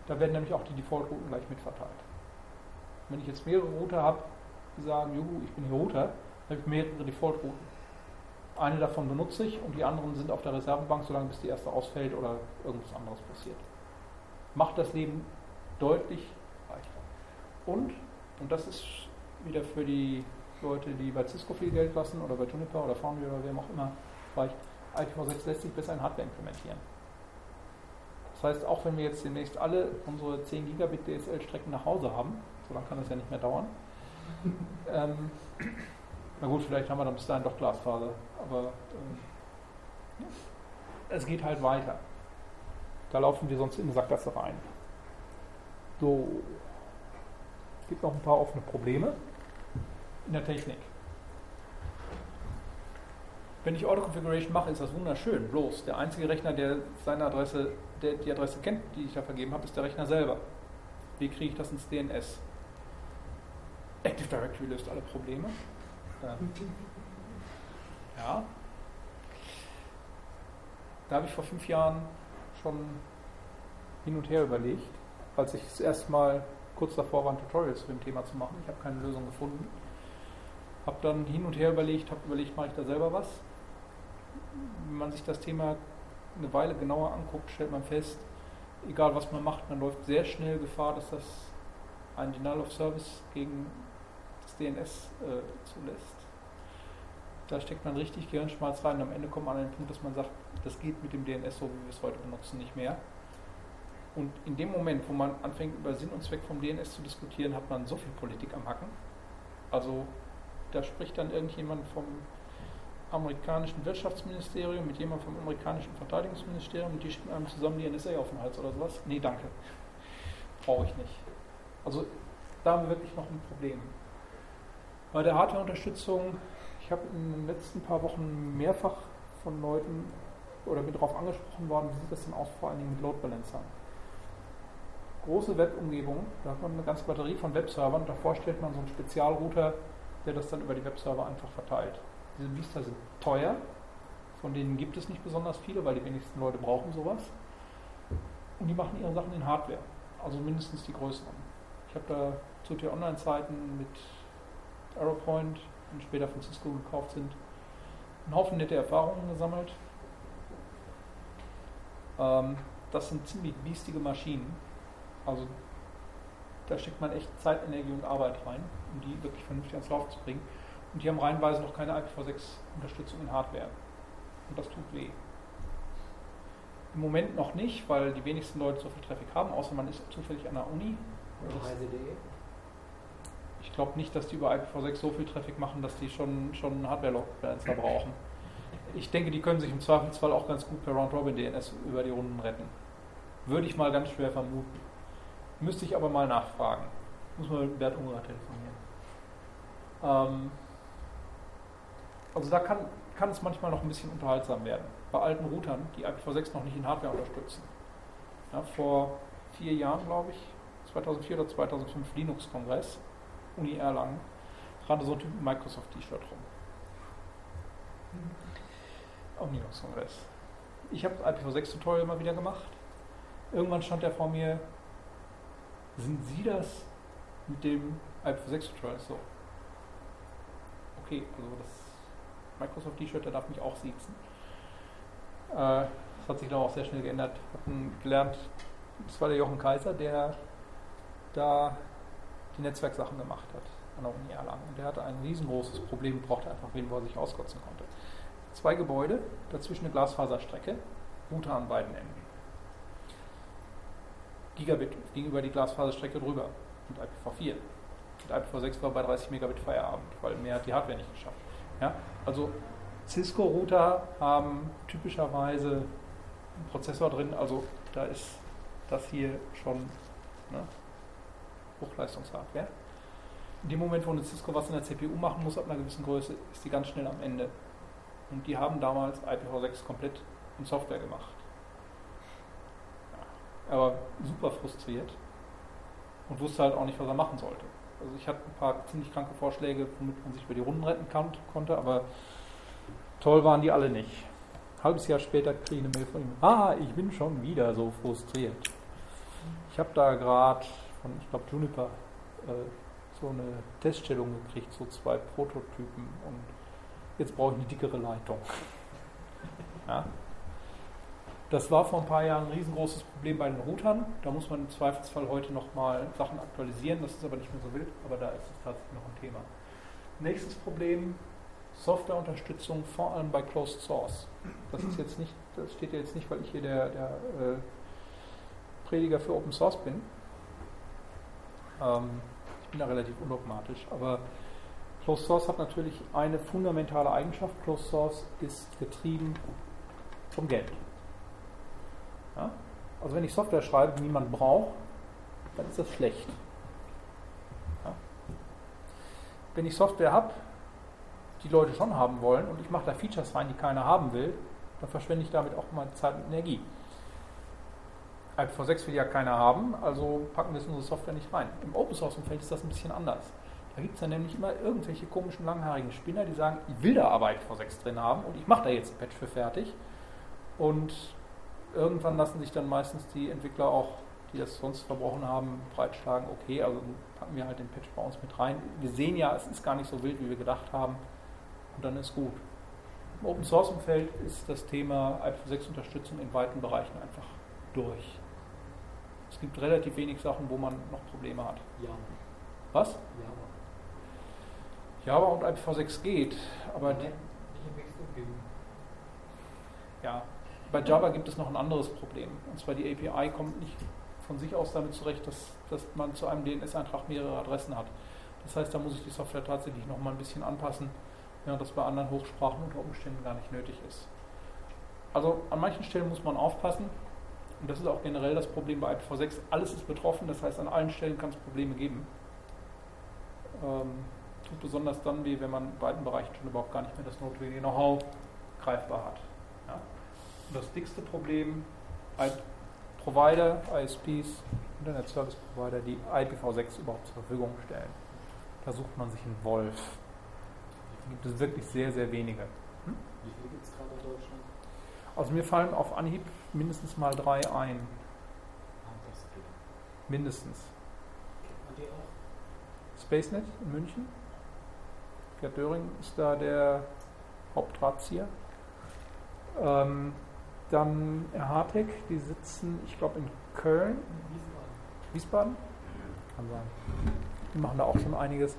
Speaker 1: Da werden nämlich auch die Default-Routen gleich mitverteilt. Wenn ich jetzt mehrere Router habe, die sagen, juhu, ich bin hier Router, dann habe ich mehrere Default-Routen. Eine davon benutze ich und die anderen sind auf der Reservebank, solange bis die erste ausfällt oder irgendwas anderes passiert. Macht das Leben deutlich leichter. Und, und das ist wieder für die Leute, die bei Cisco viel Geld lassen oder bei Juniper oder Foundry oder wem auch immer, reicht, IPv6 lässt sich besser in Hardware implementieren. Das heißt, auch wenn wir jetzt demnächst alle unsere 10 Gigabit DSL-Strecken nach Hause haben, so lange kann das ja nicht mehr dauern, [LAUGHS] ähm, na gut, vielleicht haben wir dann bis dahin doch Glasfaser, aber ähm, es geht halt weiter. Da laufen wir sonst in eine Sackgasse rein. So, es gibt noch ein paar offene Probleme in der Technik. Wenn ich Auto-Configuration mache, ist das wunderschön. Bloß der einzige Rechner, der seine Adresse, der die Adresse kennt, die ich da vergeben habe, ist der Rechner selber. Wie kriege ich das ins DNS? Active Directory löst alle Probleme. Ja. Da habe ich vor fünf Jahren schon hin und her überlegt, als ich das erste Mal kurz davor war, ein Tutorial zu dem Thema zu machen. Ich habe keine Lösung gefunden. Habe dann hin und her überlegt, habe überlegt, mache ich da selber was? Wenn man sich das Thema eine Weile genauer anguckt, stellt man fest, egal was man macht, man läuft sehr schnell Gefahr, dass das ein Denial of Service gegen das DNS äh, zulässt. Da steckt man richtig Gehirnschmalz rein und am Ende kommt man an den Punkt, dass man sagt, das geht mit dem DNS so, wie wir es heute benutzen, nicht mehr. Und in dem Moment, wo man anfängt, über Sinn und Zweck vom DNS zu diskutieren, hat man so viel Politik am Hacken. Also da spricht dann irgendjemand vom amerikanischen Wirtschaftsministerium mit jemandem vom amerikanischen Verteidigungsministerium und die schicken einem zusammen die NSA auf den Hals oder sowas. Nee, danke. Brauche ich nicht. Also da haben wir wirklich noch ein Problem. Bei der Hardware-Unterstützung, ich habe in den letzten paar Wochen mehrfach von Leuten oder bin darauf angesprochen worden, wie sieht das denn aus, vor allen Dingen mit Load Balancern. Große Web-Umgebung, da hat man eine ganze Batterie von Webservern davor stellt man so einen Spezialrouter, der das dann über die Webserver einfach verteilt. Diese Biester sind teuer, von denen gibt es nicht besonders viele, weil die wenigsten Leute brauchen sowas. Und die machen ihre Sachen in Hardware, also mindestens die größeren. Ich habe da zu T-Online-Zeiten mit Arrowpoint und später von Cisco gekauft sind, einen Haufen nette Erfahrungen gesammelt. Ähm, das sind ziemlich biestige Maschinen. Also da steckt man echt Zeit, Energie und Arbeit rein, um die wirklich vernünftig ans Laufen zu bringen. Und die haben reihenweise noch keine IPv6-Unterstützung in Hardware. Und das tut weh. Im Moment noch nicht, weil die wenigsten Leute so viel Traffic haben, außer man ist zufällig an der Uni. Ich glaube nicht, dass die über IPv6 so viel Traffic machen, dass die schon, schon einen Hardware-Load-Balancer [LAUGHS] brauchen. Ich denke, die können sich im Zweifelsfall auch ganz gut per Round-Robin DNS über die Runden retten. Würde ich mal ganz schwer vermuten. Müsste ich aber mal nachfragen. Muss mal mit Bert Ungerer telefonieren. Ähm, also da kann, kann es manchmal noch ein bisschen unterhaltsam werden. Bei alten Routern, die IPv6 noch nicht in Hardware unterstützen. Ja, vor vier Jahren, glaube ich, 2004 oder 2005 Linux-Kongress, Uni Erlangen, rannte so ein Typ mit Microsoft-T-Shirt rum. Am Linux-Kongress. Ich habe IPv6-Tutorial mal wieder gemacht. Irgendwann stand er vor mir, sind Sie das mit dem IPv6-Tutorial? So. Okay, also das Microsoft-T-Shirt, der darf mich auch siezen. Äh, das hat sich dann auch sehr schnell geändert. Hatten gelernt, das war der Jochen Kaiser, der da die Netzwerksachen gemacht hat an der Uni Erlangen. Und der hatte ein riesengroßes Problem, brauchte einfach wen, wo er sich auskotzen konnte. Zwei Gebäude, dazwischen eine Glasfaserstrecke, Router an beiden Enden. Gigabit ging über die Glasfaserstrecke drüber mit IPv4. Mit IPv6 war bei 30 Megabit Feierabend, weil mehr hat die Hardware nicht geschafft. Ja? Also Cisco-Router haben typischerweise einen Prozessor drin, also da ist das hier schon ne, Hochleistungshardware. In dem Moment, wo eine Cisco was in der CPU machen muss, ab einer gewissen Größe, ist die ganz schnell am Ende. Und die haben damals IPv6 komplett in Software gemacht. Er war super frustriert und wusste halt auch nicht, was er machen sollte. Also ich hatte ein paar ziemlich kranke Vorschläge, womit man sich über die Runden retten kann, konnte, aber toll waren die alle nicht. Halbes Jahr später kriege ich eine Mail von ihm. Ah, ich bin schon wieder so frustriert. Ich habe da gerade von, ich glaube, Juniper äh, so eine Teststellung gekriegt, so zwei Prototypen und jetzt brauche ich eine dickere Leitung. Ja. Das war vor ein paar Jahren ein riesengroßes Problem bei den Routern. Da muss man im Zweifelsfall heute nochmal Sachen aktualisieren. Das ist aber nicht mehr so wild, aber da ist es tatsächlich noch ein Thema. Nächstes Problem, Softwareunterstützung, vor allem bei Closed Source. Das ist jetzt nicht, das steht ja jetzt nicht, weil ich hier der, der äh, Prediger für Open Source bin. Ähm, ich bin da relativ undogmatisch, aber Closed Source hat natürlich eine fundamentale Eigenschaft. Closed Source ist getrieben vom Geld. Ja? Also wenn ich Software schreibe, die niemand braucht, dann ist das schlecht. Ja? Wenn ich Software habe, die Leute schon haben wollen und ich mache da Features rein, die keiner haben will, dann verschwende ich damit auch mal Zeit und Energie. IPv6 will ja keiner haben, also packen wir es in unsere Software nicht rein. Im Open Source Umfeld ist das ein bisschen anders. Da gibt es dann nämlich immer irgendwelche komischen langhaarigen Spinner, die sagen, ich will da aber IPv6 drin haben und ich mache da jetzt ein Patch für fertig. Und irgendwann lassen sich dann meistens die Entwickler auch, die das sonst verbrochen haben, breitschlagen, okay, also packen wir halt den Patch bei uns mit rein. Wir sehen ja, es ist gar nicht so wild, wie wir gedacht haben und dann ist gut. Im Open Source Umfeld ist das Thema IPv6 Unterstützung in weiten Bereichen einfach durch. Es gibt relativ wenig Sachen, wo man noch Probleme hat.
Speaker 4: Java.
Speaker 1: Was?
Speaker 4: Java.
Speaker 1: Java und IPv6 geht, aber die, ja, bei Java gibt es noch ein anderes Problem. Und zwar die API kommt nicht von sich aus damit zurecht, dass, dass man zu einem DNS-Eintrag mehrere Adressen hat. Das heißt, da muss ich die Software tatsächlich noch mal ein bisschen anpassen, während das bei anderen Hochsprachen unter Umständen gar nicht nötig ist. Also an manchen Stellen muss man aufpassen. Und das ist auch generell das Problem bei IPv6. Alles ist betroffen, das heißt, an allen Stellen kann es Probleme geben. Ähm, besonders dann weh, wenn man in weiten Bereichen schon überhaupt gar nicht mehr das notwendige Know-how greifbar hat. Ja? Das dickste Problem, Provider, ISPs, Internet Service Provider, die IPv6 überhaupt zur Verfügung stellen. Da sucht man sich einen Wolf. Da gibt es wirklich sehr, sehr wenige. Hm?
Speaker 4: Wie viel gibt es gerade in Deutschland?
Speaker 1: Also mir fallen auf Anhieb mindestens mal drei ein.
Speaker 4: Ah.
Speaker 1: Mindestens.
Speaker 4: Kennt man die auch?
Speaker 1: SpaceNet in München. Gerd Döring ist da der Hauptdrahtzieher. Ähm, dann Hartec, die sitzen, ich glaube, in Köln,
Speaker 4: Wiesbaden.
Speaker 1: Wiesbaden. Kann sein. Die machen da auch schon einiges.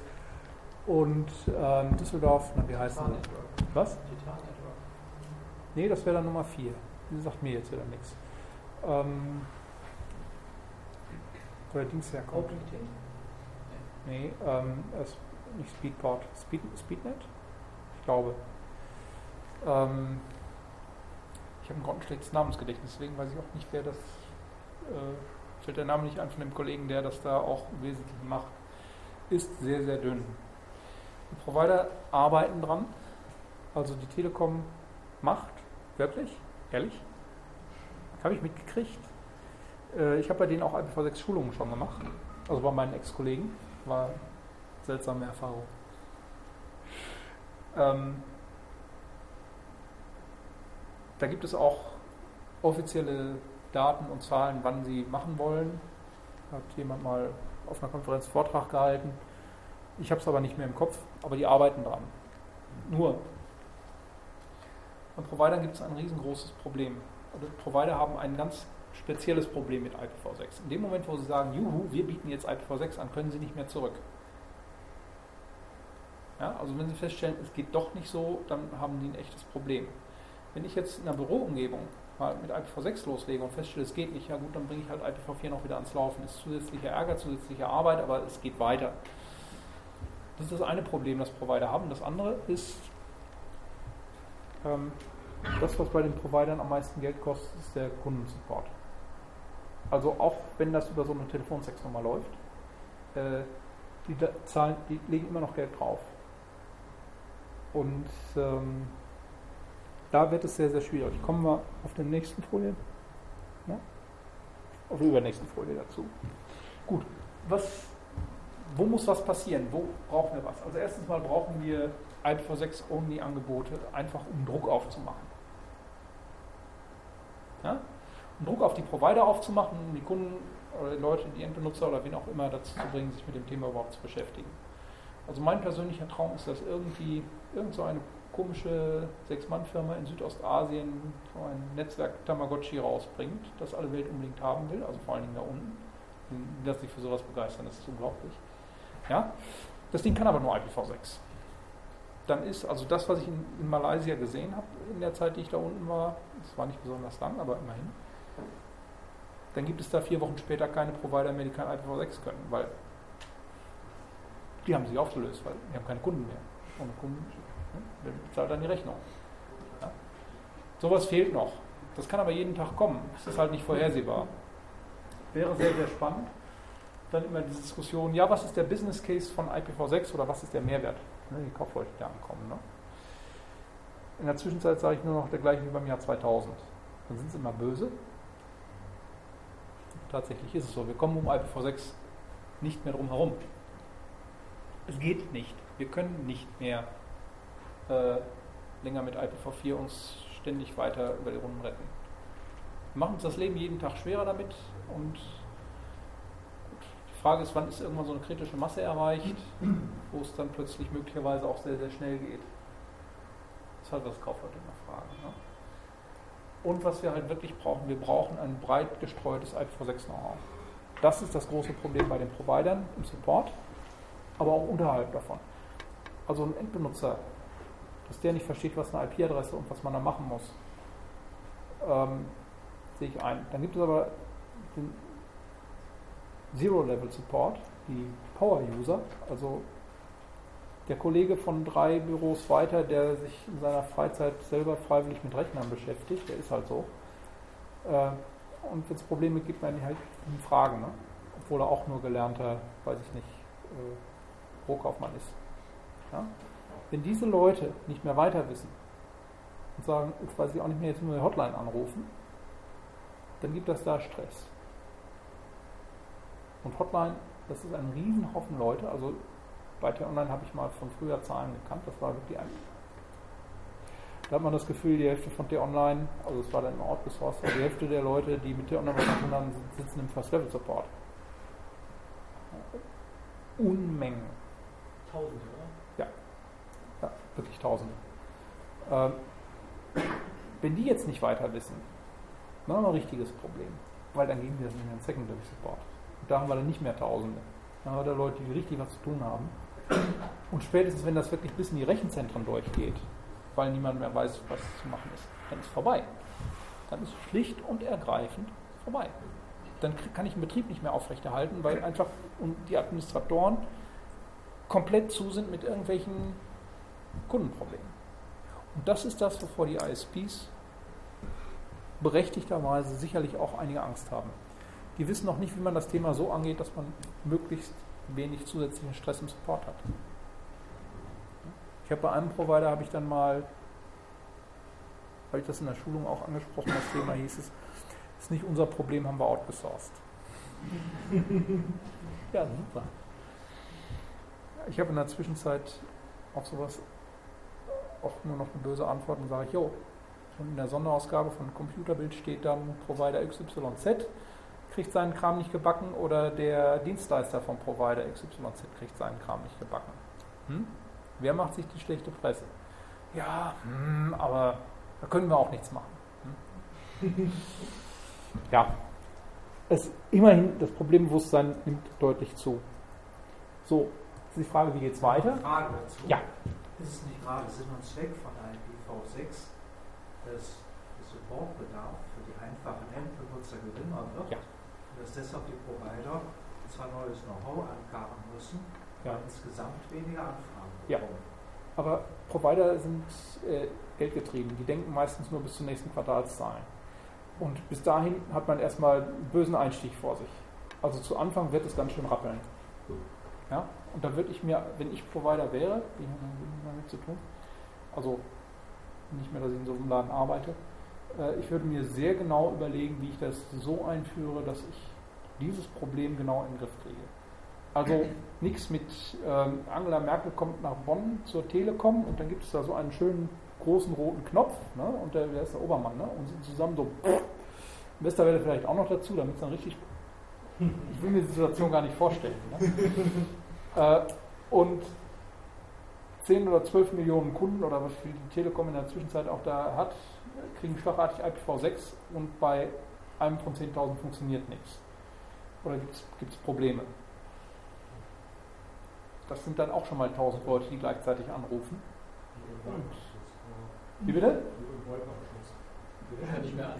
Speaker 1: Und ähm, Düsseldorf, na, wie heißt das?
Speaker 4: Network.
Speaker 1: Was?
Speaker 4: Titan Network.
Speaker 1: Nee, das wäre dann Nummer 4. Die sagt mir jetzt wieder nichts. Ähm, wo der Dings herkommt.
Speaker 4: OpenT?
Speaker 1: Nee, ähm, es, nicht Speedport. Speed, Speednet? Ich glaube. Ähm, ich habe ein grottenschlechtes Namensgedächtnis, deswegen weiß ich auch nicht, wer das. Äh, fällt der Name nicht ein von dem Kollegen, der das da auch im Wesentlichen macht. Ist sehr, sehr dünn. Die Provider arbeiten dran. Also die Telekom macht, wirklich, ehrlich, habe ich mitgekriegt. Äh, ich habe bei denen auch IPv6 Schulungen schon gemacht. Also bei meinen Ex-Kollegen. War seltsame Erfahrung. Ähm, da gibt es auch offizielle Daten und Zahlen, wann sie machen wollen. Hat jemand mal auf einer Konferenz Vortrag gehalten. Ich habe es aber nicht mehr im Kopf, aber die arbeiten dran. Nur, bei Providern gibt es ein riesengroßes Problem. Also Provider haben ein ganz spezielles Problem mit IPv6. In dem Moment, wo sie sagen, juhu, wir bieten jetzt IPv6 an, können sie nicht mehr zurück. Ja, also wenn sie feststellen, es geht doch nicht so, dann haben die ein echtes Problem. Wenn ich jetzt in einer Büroumgebung mal mit IPv6 loslege und feststelle, es geht nicht, ja gut, dann bringe ich halt IPv4 noch wieder ans Laufen. Ist zusätzlicher Ärger, zusätzliche Arbeit, aber es geht weiter. Das ist das eine Problem, das Provider haben. Das andere ist, ähm, das, was bei den Providern am meisten Geld kostet, ist der Kundensupport. Also auch wenn das über so eine Telefonsexnummer läuft, äh, die, zahlen, die legen immer noch Geld drauf. Und ähm, da wird es sehr, sehr schwierig. Kommen wir auf den nächsten Folie. Ja? Auf der übernächsten Folie dazu. Gut, was, wo muss was passieren? Wo brauchen wir was? Also erstens mal brauchen wir IPv6-Only-Angebote, einfach um Druck aufzumachen. Ja? Um Druck auf die Provider aufzumachen, um die Kunden oder die Leute, die Endbenutzer oder wen auch immer dazu zu bringen, sich mit dem Thema überhaupt zu beschäftigen. Also mein persönlicher Traum ist, dass irgendwie irgend so eine komische Sechs-Mann-Firma in Südostasien so ein Netzwerk Tamagotchi rausbringt, das alle Welt unbedingt haben will, also vor allen Dingen da unten. Lassen sich für sowas begeistern, das ist unglaublich. Ja? Das Ding kann aber nur IPv6. Dann ist also das, was ich in, in Malaysia gesehen habe in der Zeit, die ich da unten war, das war nicht besonders lang, aber immerhin, dann gibt es da vier Wochen später keine Provider mehr, die kein IPv6 können, weil die haben sich aufgelöst, weil die haben keine Kunden mehr. Ohne Kunden Zahlt dann die Rechnung? Ja? Sowas fehlt noch. Das kann aber jeden Tag kommen. Das ist halt nicht vorhersehbar. Wäre sehr, sehr spannend. Dann immer die Diskussion, ja, was ist der Business Case von IPv6 oder was ist der Mehrwert? Ne, die Kaufleute, die ankommen. Ne? In der Zwischenzeit sage ich nur noch der gleiche wie beim Jahr 2000. Dann sind sie immer böse. Tatsächlich ist es so. Wir kommen um IPv6 nicht mehr drum herum. Es geht nicht. Wir können nicht mehr äh, länger mit IPv4 uns ständig weiter über die Runden retten. Wir machen uns das Leben jeden Tag schwerer damit und die Frage ist, wann ist irgendwann so eine kritische Masse erreicht, wo es dann plötzlich möglicherweise auch sehr, sehr schnell geht. Das ist halt, was Kaufleute immer fragen. Ne? Und was wir halt wirklich brauchen, wir brauchen ein breit gestreutes IPv6-Know-how. Das ist das große Problem bei den Providern im Support, aber auch unterhalb davon. Also ein Endbenutzer dass der nicht versteht, was eine IP-Adresse und was man da machen muss. Ähm, sehe ich ein. Dann gibt es aber den Zero-Level-Support, die Power-User, also der Kollege von drei Büros weiter, der sich in seiner Freizeit selber freiwillig mit Rechnern beschäftigt, der ist halt so. Äh, und wenn es Probleme gibt, werden die halt ihn fragen, ne? obwohl er auch nur gelernter, weiß ich nicht, äh, Rohkaufmann ist. Ja? Wenn diese Leute nicht mehr weiter wissen und sagen, jetzt weiß ich auch nicht mehr, jetzt nur eine Hotline anrufen, dann gibt das da Stress. Und Hotline, das ist ein Riesenhaufen Leute. Also bei T-Online habe ich mal von früher Zahlen gekannt, das war wirklich ein. Da hat man das Gefühl, die Hälfte von T-Online, also es war dann im outgesourced, die Hälfte der Leute, die mit T-Online was tun haben, sitzen im First-Level-Support. Unmengen.
Speaker 4: Tausende?
Speaker 1: Wirklich Tausende. Ähm, wenn die jetzt nicht weiter wissen, dann haben wir ein richtiges Problem. Weil dann gehen wir in den Secondary Support. Und da haben wir dann nicht mehr Tausende. Dann haben wir da Leute, die richtig was zu tun haben. Und spätestens, wenn das wirklich bis in die Rechenzentren durchgeht, weil niemand mehr weiß, was zu machen ist, dann ist vorbei. Dann ist schlicht und ergreifend vorbei. Dann kann ich einen Betrieb nicht mehr aufrechterhalten, weil einfach die Administratoren komplett zu sind mit irgendwelchen Kundenproblem. Und das ist das, wovor die ISPs berechtigterweise sicherlich auch einige Angst haben. Die wissen noch nicht, wie man das Thema so angeht, dass man möglichst wenig zusätzlichen Stress im Support hat. Ich habe bei einem Provider habe ich dann mal, habe ich das in der Schulung auch angesprochen, das Thema hieß es, ist nicht unser Problem, haben wir outgesourced. [LAUGHS] ja, super. Ich habe in der Zwischenzeit auf sowas auch nur noch eine böse Antwort und sage ich, jo, schon in der Sonderausgabe von Computerbild steht dann Provider XYZ kriegt seinen Kram nicht gebacken oder der Dienstleister vom Provider XYZ kriegt seinen Kram nicht gebacken. Hm? Wer macht sich die schlechte Presse? Ja, hm, aber da können wir auch nichts machen. Hm? [LAUGHS] ja, es, immerhin, das Problembewusstsein nimmt deutlich zu. So, ist die Frage, wie geht es weiter?
Speaker 5: Frage dazu.
Speaker 1: Ja.
Speaker 5: Ist es nicht gerade Sinn und Zweck von IPv6, dass der Supportbedarf für die einfachen Endbenutzer geringer wird?
Speaker 1: Ja.
Speaker 5: Und dass deshalb die Provider zwar neues Know-how ankarren müssen,
Speaker 1: Ja.
Speaker 5: aber insgesamt weniger Anfragen
Speaker 1: Ja.
Speaker 5: bekommen.
Speaker 1: Aber Provider sind äh, geldgetrieben. Die denken meistens nur bis zur nächsten Quartalszahlen. Und bis dahin hat man erstmal einen bösen Einstieg vor sich. Also zu Anfang wird es ganz schön rappeln. Ja? Und da würde ich mir, wenn ich Provider wäre, die haben damit zu tun, also nicht mehr, dass ich in so einem Laden arbeite, äh, ich würde mir sehr genau überlegen, wie ich das so einführe, dass ich dieses Problem genau in den Griff kriege. Also [CLEARS THROAT] nichts mit ähm, Angela Merkel kommt nach Bonn zur Telekom und dann gibt es da so einen schönen großen roten Knopf ne? und der, der ist der Obermann ne? und sind zusammen so Westerwelle vielleicht auch noch dazu, damit es dann richtig [LAUGHS] ich will mir die Situation gar nicht vorstellen. Ne? [LAUGHS] äh, und 10 oder 12 Millionen Kunden oder was viel die Telekom in der Zwischenzeit auch da hat, kriegen schlagartig IPv6 und bei einem von 10.000 funktioniert nichts. Oder gibt es Probleme. Das sind dann auch schon mal 1000 Leute, die gleichzeitig anrufen. Wie bitte?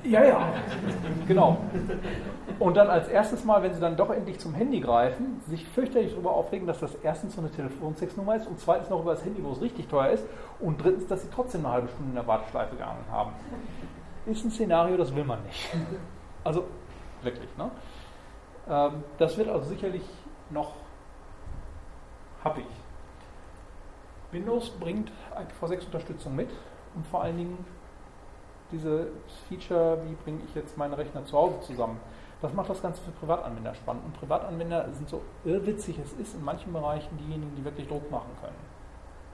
Speaker 1: Ja, ja, genau. Und dann als erstes Mal, wenn sie dann doch endlich zum Handy greifen, sich fürchterlich darüber aufregen, dass das erstens so eine Telefonsex-Nummer ist und zweitens noch über das Handy, wo es richtig teuer ist und drittens, dass sie trotzdem eine halbe Stunde in der Warteschleife gehangen haben. Ist ein Szenario, das will man nicht. Also wirklich. Ne? Ähm, das wird also sicherlich noch happig. Windows bringt IPv6-Unterstützung mit und vor allen Dingen dieses Feature, wie bringe ich jetzt meine Rechner zu Hause zusammen. Das macht das Ganze für Privatanwender spannend. Und Privatanwender sind so irrwitzig es ist in manchen Bereichen diejenigen, die wirklich Druck machen können.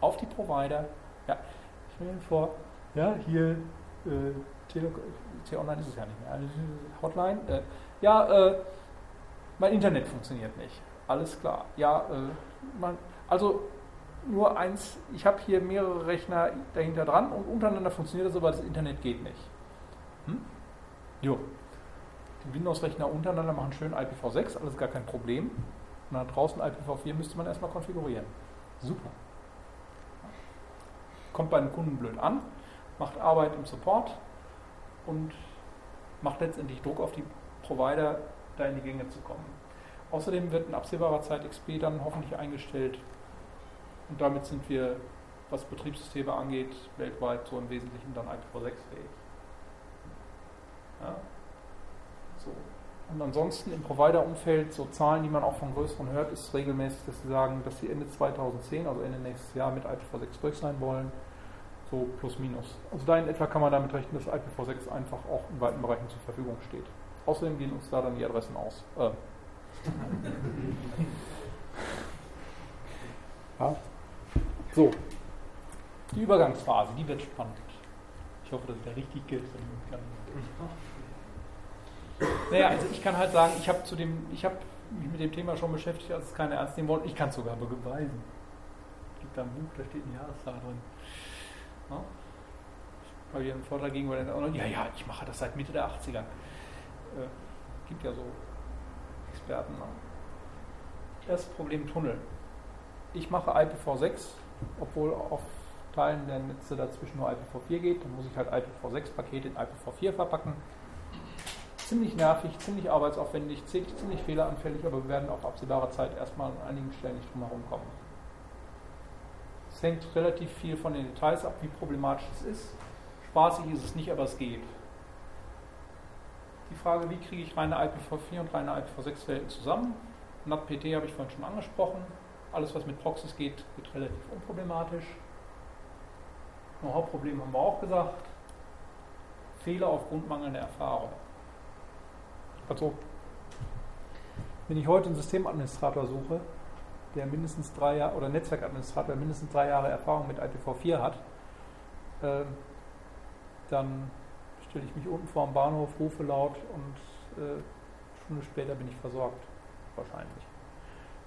Speaker 1: Auf die Provider. Ja, ich stelle mir vor, ja, hier äh, T-Online ist es ja nicht mehr. Also, Hotline. Äh, ja, äh, mein Internet funktioniert nicht. Alles klar. Ja, äh, man, also nur eins, ich habe hier mehrere Rechner dahinter dran und untereinander funktioniert das, aber das Internet geht nicht. Hm? Jo. Die Windows-Rechner untereinander machen schön IPv6, alles gar kein Problem. Und da draußen IPv4 müsste man erstmal konfigurieren. Super. Kommt bei einem Kunden blöd an, macht Arbeit im Support und macht letztendlich Druck auf die Provider, da in die Gänge zu kommen. Außerdem wird in absehbarer Zeit XP dann hoffentlich eingestellt, und damit sind wir, was Betriebssysteme angeht, weltweit so im Wesentlichen dann IPv6 fähig. Ja. So. Und ansonsten im Provider-Umfeld, so Zahlen, die man auch von größeren hört, ist regelmäßig, dass sie sagen, dass sie Ende 2010, also Ende nächstes Jahr, mit IPv6 durch sein wollen. So plus minus. Also da in etwa kann man damit rechnen, dass IPv6 einfach auch in weiten Bereichen zur Verfügung steht. Außerdem gehen uns da dann die Adressen aus. Äh. [LAUGHS] ja. So, die Übergangsphase, die wird spannend. Ich hoffe, dass ich da richtig kann. Naja, also ich kann halt sagen, ich habe zu mich mit dem Thema schon beschäftigt, als es keiner ernst nehmen wollte. Ich kann es sogar beweisen. Es gibt da ein Buch, da steht eine Jahreszahl drin. Ja? Weil wir einen Vortrag gegen, weil dann, ja, ja, ich mache das seit Mitte der 80er. Äh, gibt ja so Experten. Ne? Das Problem Tunnel. Ich mache IPv6 obwohl auf Teilen der Netze dazwischen nur IPv4 geht. Dann muss ich halt IPv6-Pakete in IPv4 verpacken. Ziemlich nervig, ziemlich arbeitsaufwendig, ziemlich fehleranfällig, aber wir werden auf absehbare Zeit erstmal an einigen Stellen nicht drum herum kommen. Es hängt relativ viel von den Details ab, wie problematisch es ist. Spaßig ist es nicht, aber es geht. Die Frage, wie kriege ich reine IPv4 und reine IPv6-Welten zusammen? NAT-PT habe ich vorhin schon angesprochen. Alles, was mit Proxys geht, geht relativ unproblematisch. Know-how-Problem haben wir auch gesagt. Fehler aufgrund mangelnder Erfahrung. Also, wenn ich heute einen Systemadministrator suche, der mindestens drei Jahre, oder Netzwerkadministrator, der mindestens drei Jahre Erfahrung mit IPv4 hat, äh, dann stelle ich mich unten vor dem Bahnhof, rufe laut und äh, eine Stunde später bin ich versorgt. Wahrscheinlich.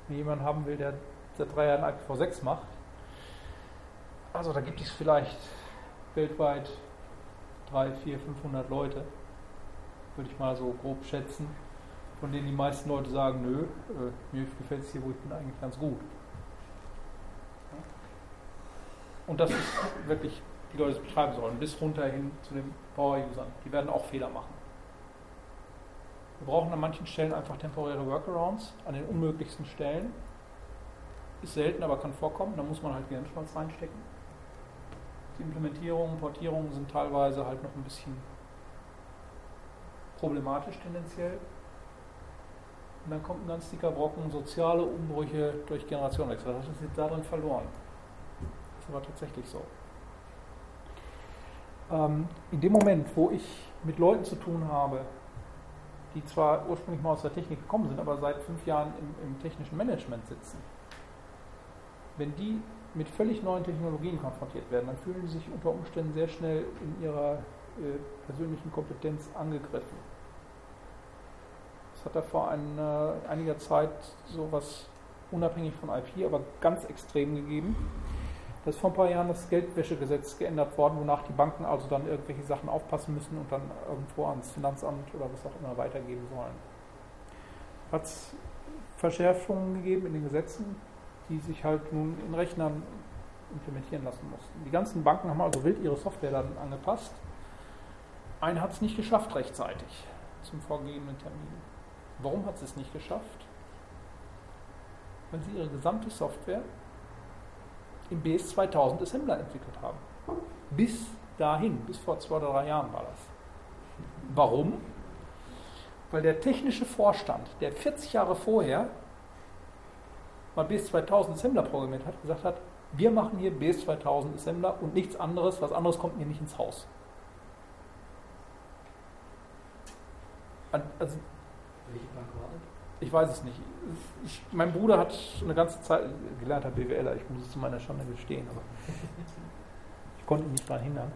Speaker 1: Wenn jemand haben will, der seit drei Jahren IPv6 macht, also da gibt es vielleicht weltweit 3, 4, 500 Leute, würde ich mal so grob schätzen, von denen die meisten Leute sagen, nö, äh, mir gefällt es hier, wo ich bin, eigentlich ganz gut. Und das ist wirklich, die Leute es betreiben sollen, bis runter hin zu den Power-Usern. Die werden auch Fehler machen. Wir brauchen an manchen Stellen einfach temporäre Workarounds, an den unmöglichsten Stellen. Ist selten, aber kann vorkommen. Da muss man halt Gehirnschmalz reinstecken. Die Implementierungen, Portierungen sind teilweise halt noch ein bisschen problematisch tendenziell. Und dann kommt ein ganz dicker Brocken, soziale Umbrüche durch Generationenwechsel. Das ist jetzt darin verloren. Das ist aber tatsächlich so. Ähm, in dem Moment, wo ich mit Leuten zu tun habe, die zwar ursprünglich mal aus der Technik gekommen sind, aber seit fünf Jahren im, im technischen Management sitzen, wenn die mit völlig neuen Technologien konfrontiert werden, dann fühlen sie sich unter Umständen sehr schnell in ihrer äh, persönlichen Kompetenz angegriffen. Es hat da vor ein, äh, einiger Zeit sowas unabhängig von IP, aber ganz extrem gegeben. Da ist vor ein paar Jahren das Geldwäschegesetz geändert worden, wonach die Banken also dann irgendwelche Sachen aufpassen müssen und dann irgendwo ans Finanzamt oder was auch immer weitergeben sollen. Hat es Verschärfungen gegeben in den Gesetzen, die sich halt nun in Rechnern implementieren lassen mussten. Die ganzen Banken haben also wild ihre Software dann angepasst. Eine hat es nicht geschafft rechtzeitig zum vorgegebenen Termin. Warum hat sie es nicht geschafft? Weil sie ihre gesamte Software im BS 2000 Assembler entwickelt haben. Bis dahin, bis vor zwei oder drei Jahren war das. Warum? Weil der technische Vorstand, der 40 Jahre vorher mal BS 2000 Assembler programmiert hat, gesagt hat, wir machen hier BS 2000 Assembler und nichts anderes, was anderes kommt mir nicht ins Haus. Also, Welche Bank war das? Ich weiß es nicht. Ich, mein Bruder hat eine ganze Zeit, gelernter BWLer, ich muss es zu meiner Schande gestehen, aber [LAUGHS] ich konnte ihn nicht daran hindern.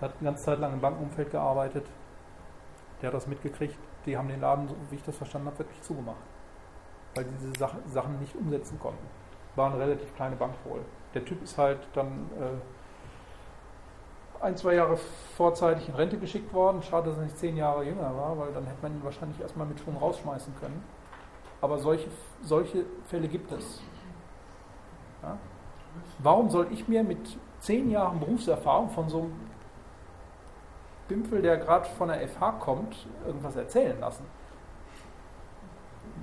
Speaker 1: Er hat eine ganze Zeit lang im Bankenumfeld gearbeitet. Der hat das mitgekriegt. Die haben den Laden, so wie ich das verstanden habe, wirklich zugemacht weil sie diese Sachen nicht umsetzen konnten. War eine relativ kleine Bank wohl. Der Typ ist halt dann äh, ein, zwei Jahre vorzeitig in Rente geschickt worden. Schade, dass er nicht zehn Jahre jünger war, weil dann hätte man ihn wahrscheinlich erstmal mit Schwung rausschmeißen können. Aber solche, solche Fälle gibt es. Ja? Warum soll ich mir mit zehn Jahren Berufserfahrung von so einem Bimpfel, der gerade von der FH kommt, irgendwas erzählen lassen?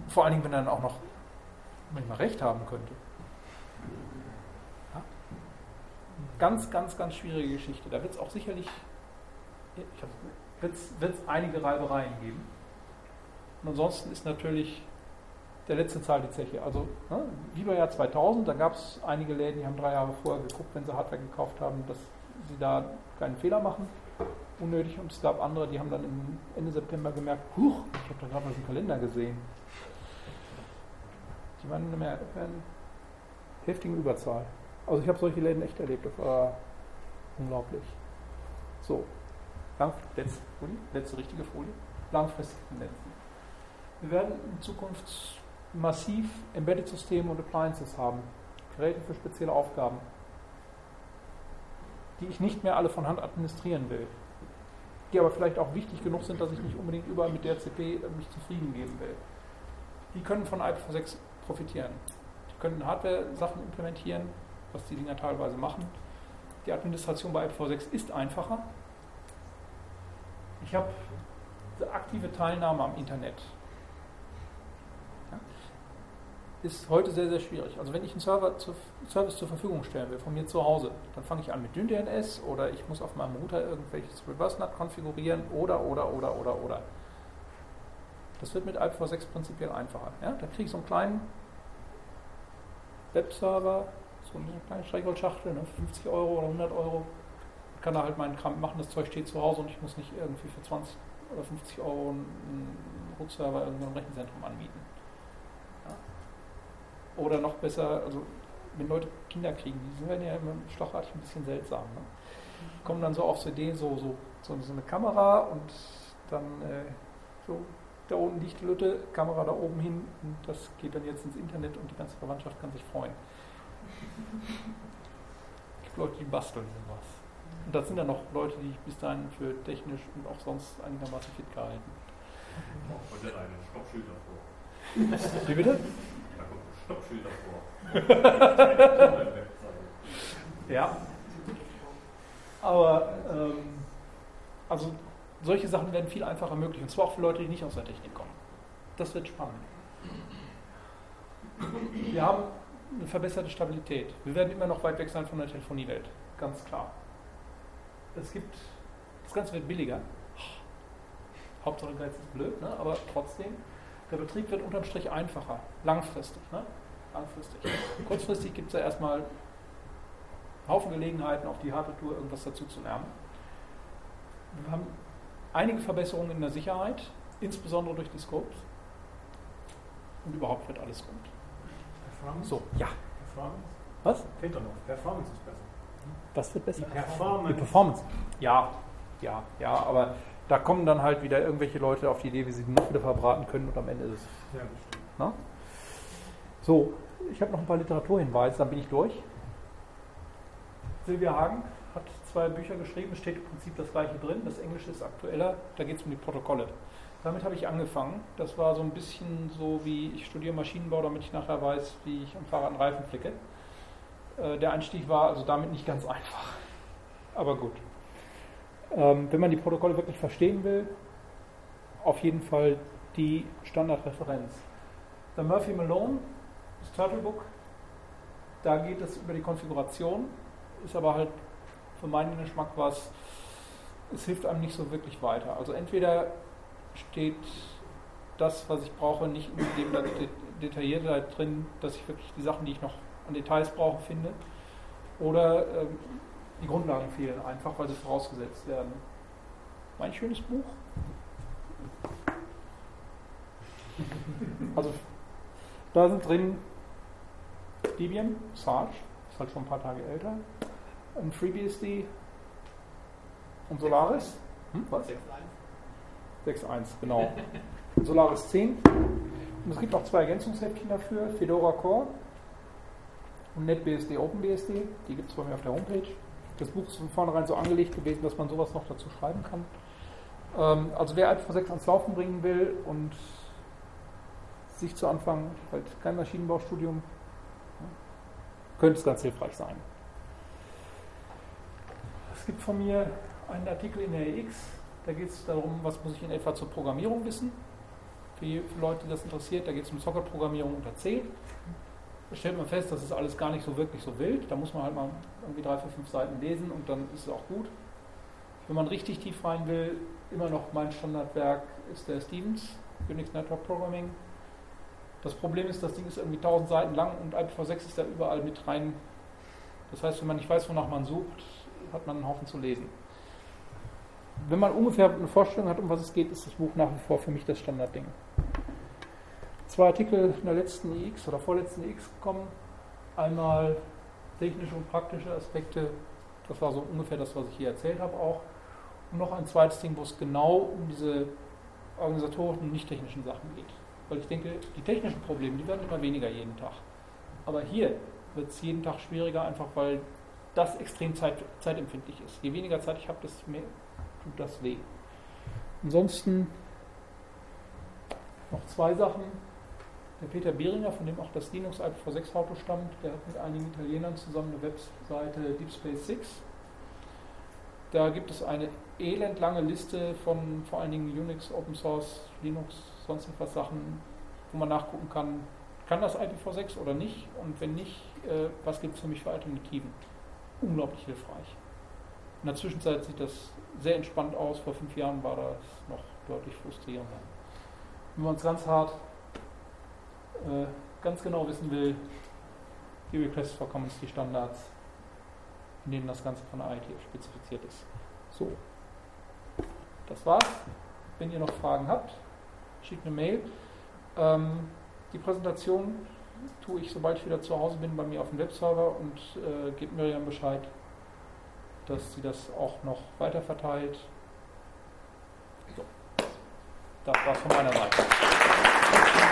Speaker 1: Vor allen Dingen, wenn er dann auch noch manchmal recht haben könnte. Ja? Ganz, ganz, ganz schwierige Geschichte. Da wird es auch sicherlich wird es einige Reibereien geben. Und ansonsten ist natürlich der letzte Zahl die Zeche. Also ne, wie Jahr 2000, da gab es einige Läden, die haben drei Jahre vorher geguckt, wenn sie Hardware gekauft haben, dass sie da keinen Fehler machen, unnötig. Und es gab andere, die haben dann Ende September gemerkt, huch, ich habe da gerade was im Kalender gesehen. Die waren in einer heftigen Überzahl. Also ich habe solche Läden echt erlebt, das war unglaublich. So, letzte, Folie, letzte richtige Folie, langfristige Tendenzen. Wir werden in Zukunft massiv Embedded-Systeme und Appliances haben, Geräte für spezielle Aufgaben, die ich nicht mehr alle von Hand administrieren will, die aber vielleicht auch wichtig genug sind, dass ich nicht unbedingt überall mit der CP mich zufrieden geben will. Die können von IPv6 profitieren. Die können Hardware-Sachen implementieren, was die Dinger teilweise machen. Die Administration bei IPv6 ist einfacher. Ich habe aktive Teilnahme am Internet. ist heute sehr, sehr schwierig. Also wenn ich einen Server zu, Service zur Verfügung stellen will, von mir zu Hause, dann fange ich an mit DynDNS oder ich muss auf meinem Router irgendwelches Reverse-NAT konfigurieren oder, oder, oder, oder, oder. Das wird mit IPv6 prinzipiell einfacher. Ja? Da kriege ich so einen kleinen Webserver, so eine kleine Streckenschachtel, ne, 50 Euro oder 100 Euro. Kann da halt meinen Kram machen, das Zeug steht zu Hause und ich muss nicht irgendwie für 20 oder 50 Euro einen Root-Server irgendwo im Rechenzentrum anbieten. Ja. Oder noch besser, also wenn Leute Kinder kriegen, die werden ja immer schlachartig ein bisschen seltsam. Ne? Kommen dann so auf so Idee, so, so, so, so eine Kamera und dann äh, so da unten liegt die Lütte, Kamera da oben hin und das geht dann jetzt ins Internet und die ganze Verwandtschaft kann sich freuen. Es gibt Leute, die basteln sowas. Und das sind dann noch Leute, die ich bis dahin für technisch und auch sonst einigermaßen fit gehalten.
Speaker 6: Auch heute einen Stoppschild davor.
Speaker 1: Wie bitte?
Speaker 6: Da kommt ein Stoppschild davor.
Speaker 1: Ja. Aber ähm, also solche Sachen werden viel einfacher möglich. Und zwar auch für Leute, die nicht aus der Technik kommen. Das wird spannend. Wir haben eine verbesserte Stabilität. Wir werden immer noch weit weg sein von der Telefoniewelt. Ganz klar. Es gibt, das Ganze wird billiger. Hauptsache Geiz ist blöd, ne? aber trotzdem, der Betrieb wird unterm Strich einfacher. Langfristig. Ne? Langfristig. Kurzfristig gibt es ja erstmal einen Haufen Gelegenheiten, auf die harte Tour irgendwas dazu zu lernen. Wir haben einige Verbesserungen in der Sicherheit, insbesondere durch die Scopes. Und überhaupt wird alles gut.
Speaker 4: Performance?
Speaker 1: So, ja.
Speaker 4: Performance?
Speaker 1: Was?
Speaker 4: Fehlt doch noch. Performance ist besser.
Speaker 1: Was wird besser?
Speaker 4: Die Performance.
Speaker 1: Die Performance. Ja, ja, ja, aber da kommen dann halt wieder irgendwelche Leute auf die Idee, wie sie die noch wieder verbraten können und am Ende ist es.
Speaker 4: Ja.
Speaker 1: Na? So, ich habe noch ein paar Literaturhinweise, dann bin ich durch. Silvia Hagen zwei Bücher geschrieben, es steht im Prinzip das gleiche drin. Das Englische ist aktueller, da geht es um die Protokolle. Damit habe ich angefangen. Das war so ein bisschen so wie ich studiere Maschinenbau, damit ich nachher weiß, wie ich am Fahrrad einen Reifen flicke. Äh, der Einstieg war also damit nicht ganz [LAUGHS] einfach. Aber gut. Ähm, wenn man die Protokolle wirklich verstehen will, auf jeden Fall die Standardreferenz. Der Murphy Malone, das Turtlebook, da geht es über die Konfiguration, ist aber halt für meinen Geschmack was, es hilft einem nicht so wirklich weiter. Also entweder steht das, was ich brauche, nicht in dem Det- Detailliertheit drin, dass ich wirklich die Sachen, die ich noch an Details brauche, finde. Oder ähm, die Grundlagen fehlen einfach, weil sie vorausgesetzt werden. Mein schönes Buch. Also da sind drin Debian, Sarge, ist halt schon ein paar Tage älter, ein FreeBSD und Solaris. Hm, was? 6.1, genau. [LAUGHS] Solaris 10. Und es gibt auch zwei Ergänzungsheftchen dafür, Fedora Core und NetBSD OpenBSD. Die gibt es bei mir auf der Homepage. Das Buch ist von vornherein so angelegt gewesen, dass man sowas noch dazu schreiben kann. Ähm, also wer IPv6 ans Laufen bringen will und sich zu Anfang halt kein Maschinenbaustudium, könnte es ganz hilfreich sein. Gibt von mir einen Artikel in der EX, da geht es darum, was muss ich in etwa zur Programmierung wissen. Für, für Leute, die das interessiert, da geht es um Socket-Programmierung unter C. Da stellt man fest, das ist alles gar nicht so wirklich so wild. Da muss man halt mal irgendwie drei, vier, fünf Seiten lesen und dann ist es auch gut. Wenn man richtig tief rein will, immer noch mein Standardwerk ist der Stevens, Unix Network Programming. Das Problem ist, das Ding ist irgendwie 1000 Seiten lang und IPv6 ist da überall mit rein. Das heißt, wenn man nicht weiß, wonach man sucht, hat man einen Haufen zu lesen. Wenn man ungefähr eine Vorstellung hat, um was es geht, ist das Buch nach wie vor für mich das Standardding. Zwei Artikel in der letzten EX oder vorletzten EX gekommen. Einmal technische und praktische Aspekte. Das war so ungefähr das, was ich hier erzählt habe auch. Und noch ein zweites Ding, wo es genau um diese organisatorischen und nicht technischen Sachen geht. Weil ich denke, die technischen Probleme, die werden immer weniger jeden Tag. Aber hier wird es jeden Tag schwieriger, einfach weil das extrem zeit, zeitempfindlich ist. Je weniger Zeit ich habe, desto mehr tut das weh. Ansonsten noch zwei Sachen. Der Peter Behringer, von dem auch das Linux IPv6 Auto stammt, der hat mit einigen Italienern zusammen eine Webseite Deep Space 6. Da gibt es eine elendlange Liste von vor allen Dingen Unix, Open Source, Linux, sonst was Sachen, wo man nachgucken kann, kann das IPv6 oder nicht? Und wenn nicht, äh, was gibt es für mich für Alternativen? Unglaublich hilfreich. In der Zwischenzeit sieht das sehr entspannt aus. Vor fünf Jahren war das noch deutlich frustrierender. Wenn man es ganz hart, äh, ganz genau wissen will, die Request for Commons, die Standards, in denen das Ganze von der IETF spezifiziert ist. So, das war's. Wenn ihr noch Fragen habt, schickt eine Mail. Ähm, die Präsentation tue ich, sobald ich wieder zu Hause bin, bei mir auf dem Webserver und äh, gebe Miriam Bescheid, dass sie das auch noch weiter verteilt. So. Das war's von meiner Seite.